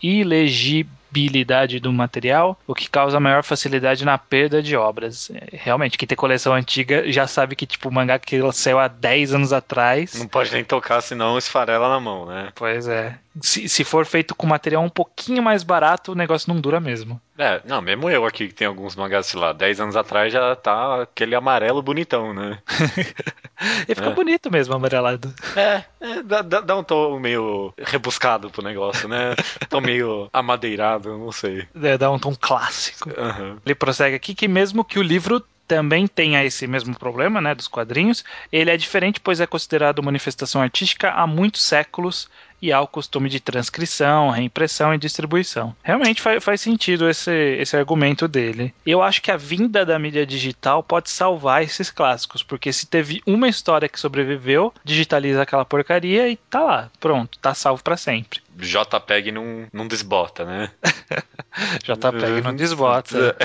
ilegibilidade do material, o que causa maior facilidade na perda de obras. É, Realmente, quem tem coleção antiga já sabe que tipo o mangá que saiu há 10 anos atrás. Não pode nem tocar, senão esfarela na mão, né? Pois é. Se, se for feito com material um pouquinho mais barato, o negócio não dura mesmo. É, não, mesmo eu aqui que tem alguns mangás, sei lá, 10 anos atrás já tá aquele amarelo bonitão, né? E fica É. bonito mesmo, amarelado. É, é, dá, dá- um tom meio rebuscado pro negócio, né? Tom meio amadeirado, não sei. É, dá um tom clássico. Aham. Ele prossegue aqui que mesmo que o livro também tenha esse mesmo problema, né, dos quadrinhos, ele é diferente pois é considerado manifestação artística há muitos séculos e há o costume de transcrição, reimpressão e distribuição. Realmente faz, faz sentido esse, esse argumento dele. Eu acho que a vinda da mídia digital pode salvar esses clássicos, porque se teve uma história que sobreviveu, digitaliza aquela porcaria e tá lá, pronto, tá salvo pra sempre. JPEG não, não desbota, né? JPEG não desbota.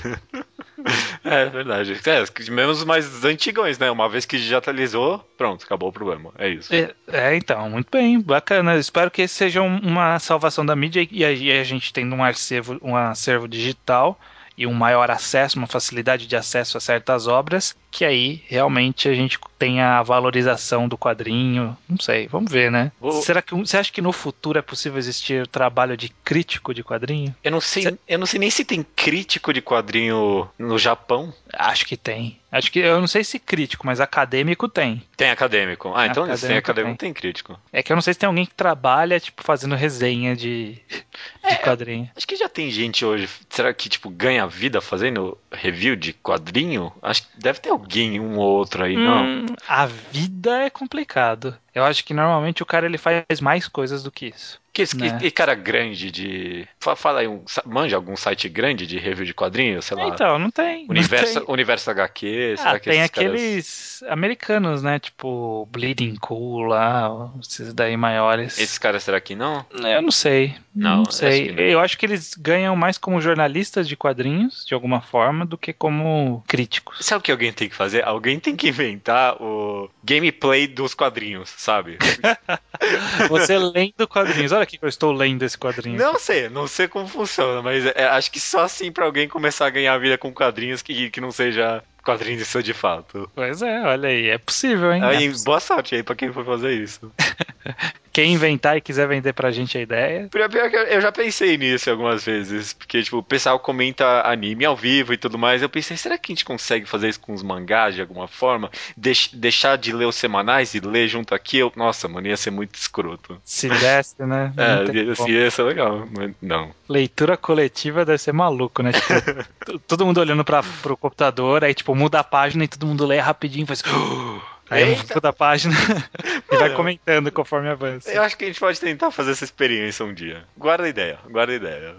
É, verdade. É, mesmo os mais antigões, né? Uma vez que digitalizou, pronto, acabou o problema. É isso. É, é, então, muito bem, bacana. Espero que seja um- uma salvação da mídia e aí a gente tendo um acervo, um acervo digital e um maior acesso, uma facilidade de acesso a certas obras, que aí realmente a gente tenha a valorização do quadrinho. Não sei, vamos ver, né? Será que você acha que no futuro é possível existir trabalho de crítico de quadrinho? Eu não sei, eu não sei nem se tem crítico de quadrinho no Japão. Acho que tem. Acho que eu não sei se crítico, mas acadêmico tem. Tem acadêmico. Ah, então se tem Acadêmico acadêmico, tem. tem crítico. É que eu não sei se tem alguém que trabalha tipo fazendo resenha de, de quadrinho. Acho que já tem gente hoje. Será que, tipo, ganha vida fazendo review de quadrinho? Acho que deve ter alguém, um ou outro aí, não. Hum, a vida é complicado. Eu acho que normalmente o cara ele faz mais coisas do que isso. Que, esse- né? e, e cara grande de. fa- Fala aí, um, manja algum site grande de review de quadrinho? Sei lá. Então, não tem. não Universo, tem. Universo HQ, será Ah, que tem esses caras- aqueles americanos, né? Tipo Bleeding Cool lá, esses daí maiores. Esses caras será que não? Eu não sei. Não, Não, acho sei. que não. Eu acho que eles ganham mais como jornalistas de quadrinhos, de alguma forma, do que como críticos. Sabe o que alguém tem que fazer? Alguém tem que inventar o gameplay dos quadrinhos, sabe? Você lendo quadrinhos. Olha aqui que eu estou lendo esse quadrinho. Não sei, não sei como funciona, mas é, acho que só assim pra alguém começar a ganhar vida com quadrinhos que, que não seja quadrinhos de seu de fato. Pois é, olha aí. É possível, hein? Aí, É poss- boa sorte aí pra quem for fazer isso. Quem inventar e quiser vender pra gente a ideia, Pior pior que eu- já pensei nisso algumas vezes, porque tipo, o pessoal comenta anime ao vivo e tudo mais. Eu pensei, será que a gente consegue fazer isso com os mangás de alguma forma? Deix- deixar de ler os semanais e ler junto aqui? Eu- nossa, mano, ia ser muito escroto. se desse, né? Não É, tem ia, ser legal, mas não. Leitura coletiva deve ser maluco, né? Tipo, todo mundo olhando pra, pro computador, aí tipo, muda a página e todo mundo lê rapidinho, faz. Aí Eita! muda a página e vai comentando conforme avança. Eu acho que a gente pode tentar fazer essa experiência um dia. Guarda a ideia, guarda a ideia.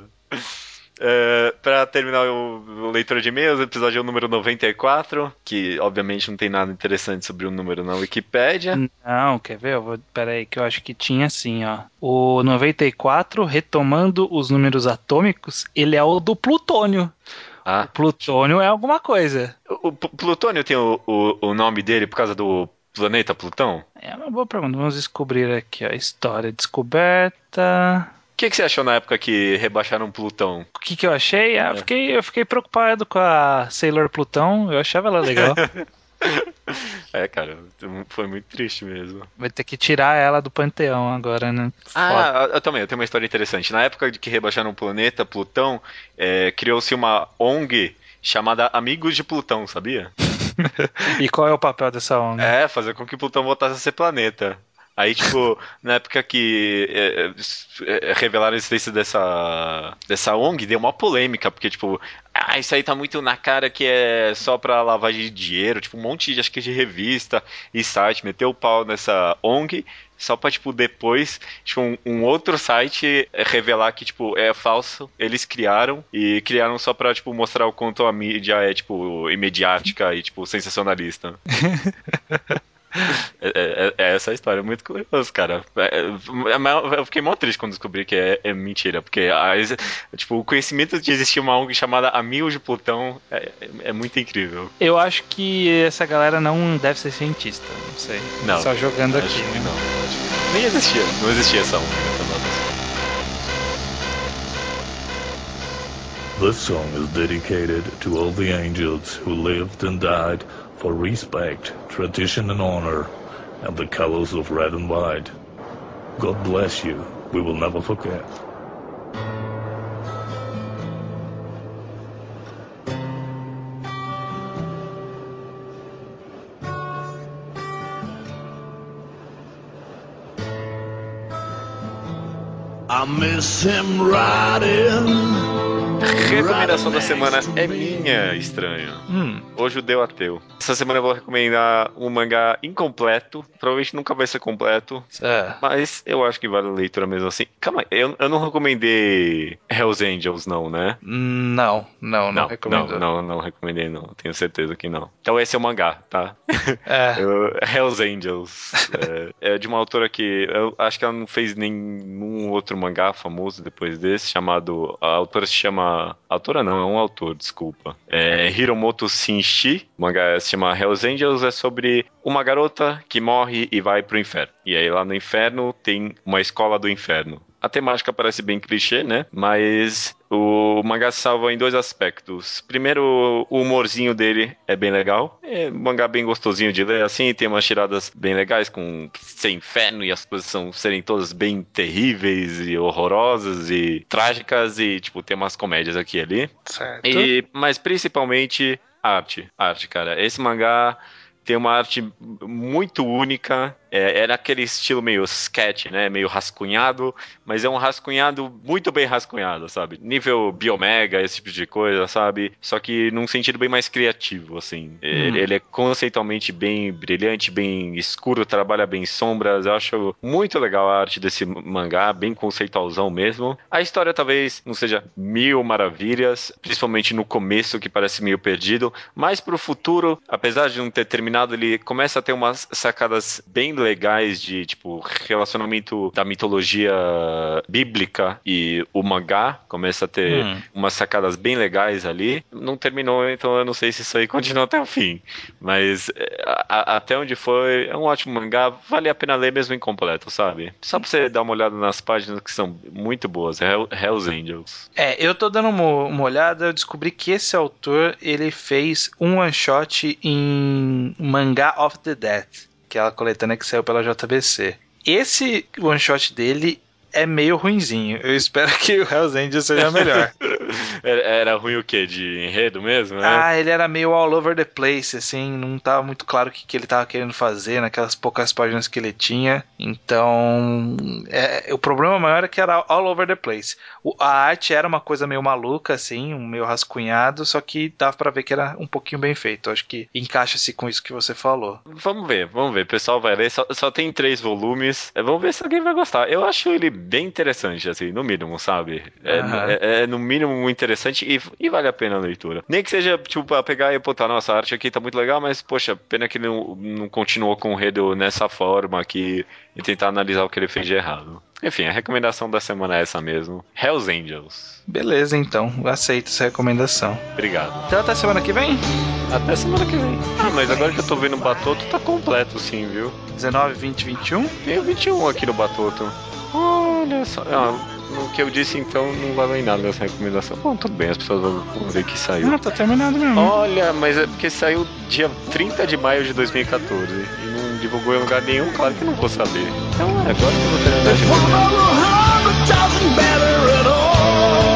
É, pra terminar o, o leitor de e-mails, episódio número 94, que obviamente não tem nada interessante sobre o número na Wikipédia. Não, quer ver? Eu vou, peraí, que eu acho que tinha assim, ó. O 94, retomando os números atômicos, ele é o do plutônio. Ah, Plutônio é alguma coisa. o, o Plutônio tem o, o, o nome dele por causa do planeta Plutão? É uma boa pergunta. Vamos descobrir aqui, ó. História descoberta. O que, que você achou na época que rebaixaram Plutão? O que, que eu achei? Ah, eu, fiquei, eu fiquei preocupado com a Sailor Plutão. Eu achava ela legal. É, cara, foi muito triste mesmo. Vai ter que tirar ela do panteão agora, né? Foda. Ah, eu também, eu tenho uma história interessante. Na época de que rebaixaram o planeta Plutão, é, criou-se uma ONG chamada Amigos de Plutão, sabia? E qual é o papel dessa ONG? É, fazer com que Plutão voltasse a ser planeta. Aí, tipo, na época que é, é, revelaram a existência dessa, dessa ONG, deu uma polêmica, porque, tipo, ah, isso aí tá muito na cara que é só pra lavagem de dinheiro, tipo, um monte de, acho que de revista e site meteu o pau nessa ONG, só pra, tipo, depois, tipo, um, um outro site revelar que, tipo, é falso, eles criaram, e criaram só pra, tipo, mostrar o quanto a mídia é, tipo, imediática e, tipo, sensacionalista. É, é- é essa a história, é muito curioso, cara. É- é- eu fiquei mó triste quando descobri que é, é mentira, porque a- tipo, o conhecimento de existir uma ONG chamada Amigos de Plutão é, é muito incrível. Eu acho que essa galera não deve ser cientista, não sei. Não, Só jogando Acho aqui. que né? não. Nem existia, não existia essa ONG. This song is dedicated to all the angels who lived and died for respect, tradition, and honor, and the colors of red and white. God bless you. We will never forget. I miss him riding. Recomendação da semana é minha, estranho. Hum, O Judeu Ateu. Essa semana eu vou recomendar um mangá incompleto. Provavelmente nunca vai ser completo. é. Mas eu acho que vale a leitura mesmo assim. Calma aí, eu, eu não recomendei Hells Angels, não, né? Não, não, não, recomendo. Não, não, não recomendei, não. Tenho certeza que não. Então esse é o mangá, tá? É. Eu- Hells Angels. é, é de uma autora que eu acho que ela não fez nenhum outro mangá famoso depois desse, chamado. A autora se chama. Autora não, é um autor, desculpa. É Hiromoto Shinshi. O mangá se chama Hells Angels, é sobre uma garota que morre e vai pro inferno. E aí lá no inferno tem uma escola do inferno. A temática parece bem clichê, né? Mas o mangá se salva em dois aspectos. Primeiro, o humorzinho dele é bem legal. É um mangá bem gostosinho de ler, assim. Tem umas tiradas bem legais com ser inferno e as coisas são, serem todas bem terríveis e horrorosas e trágicas. E, tipo, tem umas comédias aqui e ali. Certo. E, mas principalmente arte. Arte, cara. Esse mangá tem uma arte muito única. É, era aquele estilo meio sketch, né? Meio rascunhado, mas é um rascunhado muito bem rascunhado, sabe? Nível biomega, esse tipo de coisa, sabe? Só que num sentido bem mais criativo, assim. Ele, ele é conceitualmente bem brilhante, bem escuro, trabalha bem sombras. Eu acho muito legal a arte desse mangá, bem conceitualzão mesmo. A história talvez não seja mil maravilhas, principalmente no começo, que parece meio perdido, mas pro futuro, apesar de não ter terminado, ele começa a ter umas sacadas bem legais de, tipo, relacionamento da mitologia bíblica e o mangá. Começa a ter Hum. umas sacadas bem legais ali. Não terminou, então eu não sei se isso aí continua até o fim. Mas é, a- a- até onde foi, é um ótimo mangá. Vale a pena ler mesmo incompleto, sabe? Só pra você dar uma olhada nas páginas que são muito boas. Hell, Hells Angels. É, eu tô dando uma, uma olhada, eu descobri que esse autor, ele fez um one shot em Mangá of the Dead, que é a coletânea que saiu pela JBC. Esse one shot dele é meio ruinzinho. Eu espero que o Hells Angels seja melhor. Era, ruim o quê? De enredo mesmo, né? ah, ele era meio all over the place, assim, não tava muito claro o que, que ele tava querendo fazer naquelas poucas páginas que ele tinha. Então, é, o problema maior é que era all over the place. O- a arte era uma coisa meio maluca, assim, um meio rascunhado, só que dava pra ver que era um pouquinho bem feito. Acho que encaixa-se com isso que você falou. Vamos ver, vamos ver. O pessoal vai ler. Só, só tem três volumes. É, vamos ver se alguém vai gostar. Eu acho ele bem interessante, assim, no mínimo, sabe? É, Aham. é- é, no mínimo interessante e, e vale a pena a leitura. Nem que seja, tipo, pra pegar e, tá, nossa, a arte aqui tá muito legal, mas, poxa, pena que não, não continuou com o Redo nessa forma aqui e tentar analisar o que ele fez de errado. Enfim, a recomendação da semana é essa mesmo. Hells Angels. Beleza, então. Aceito essa recomendação. Obrigado. Então até semana que vem? Até semana que vem. Ah, mas agora que eu tô vendo o Batoto, tá completo sim, viu? 19, 20, 21? Tem o 21 aqui no Batoto. Olha só. Ah, no que eu disse então não valeu em nada nessa recomendação. Bom, tudo bem, as pessoas vão ver que saiu. Ah, tá terminado mesmo. Olha, mas é porque saiu dia 30 de maio de 2014 e não divulgou em lugar nenhum, claro que não vou saber. Então é agora que eu vou terminar de a all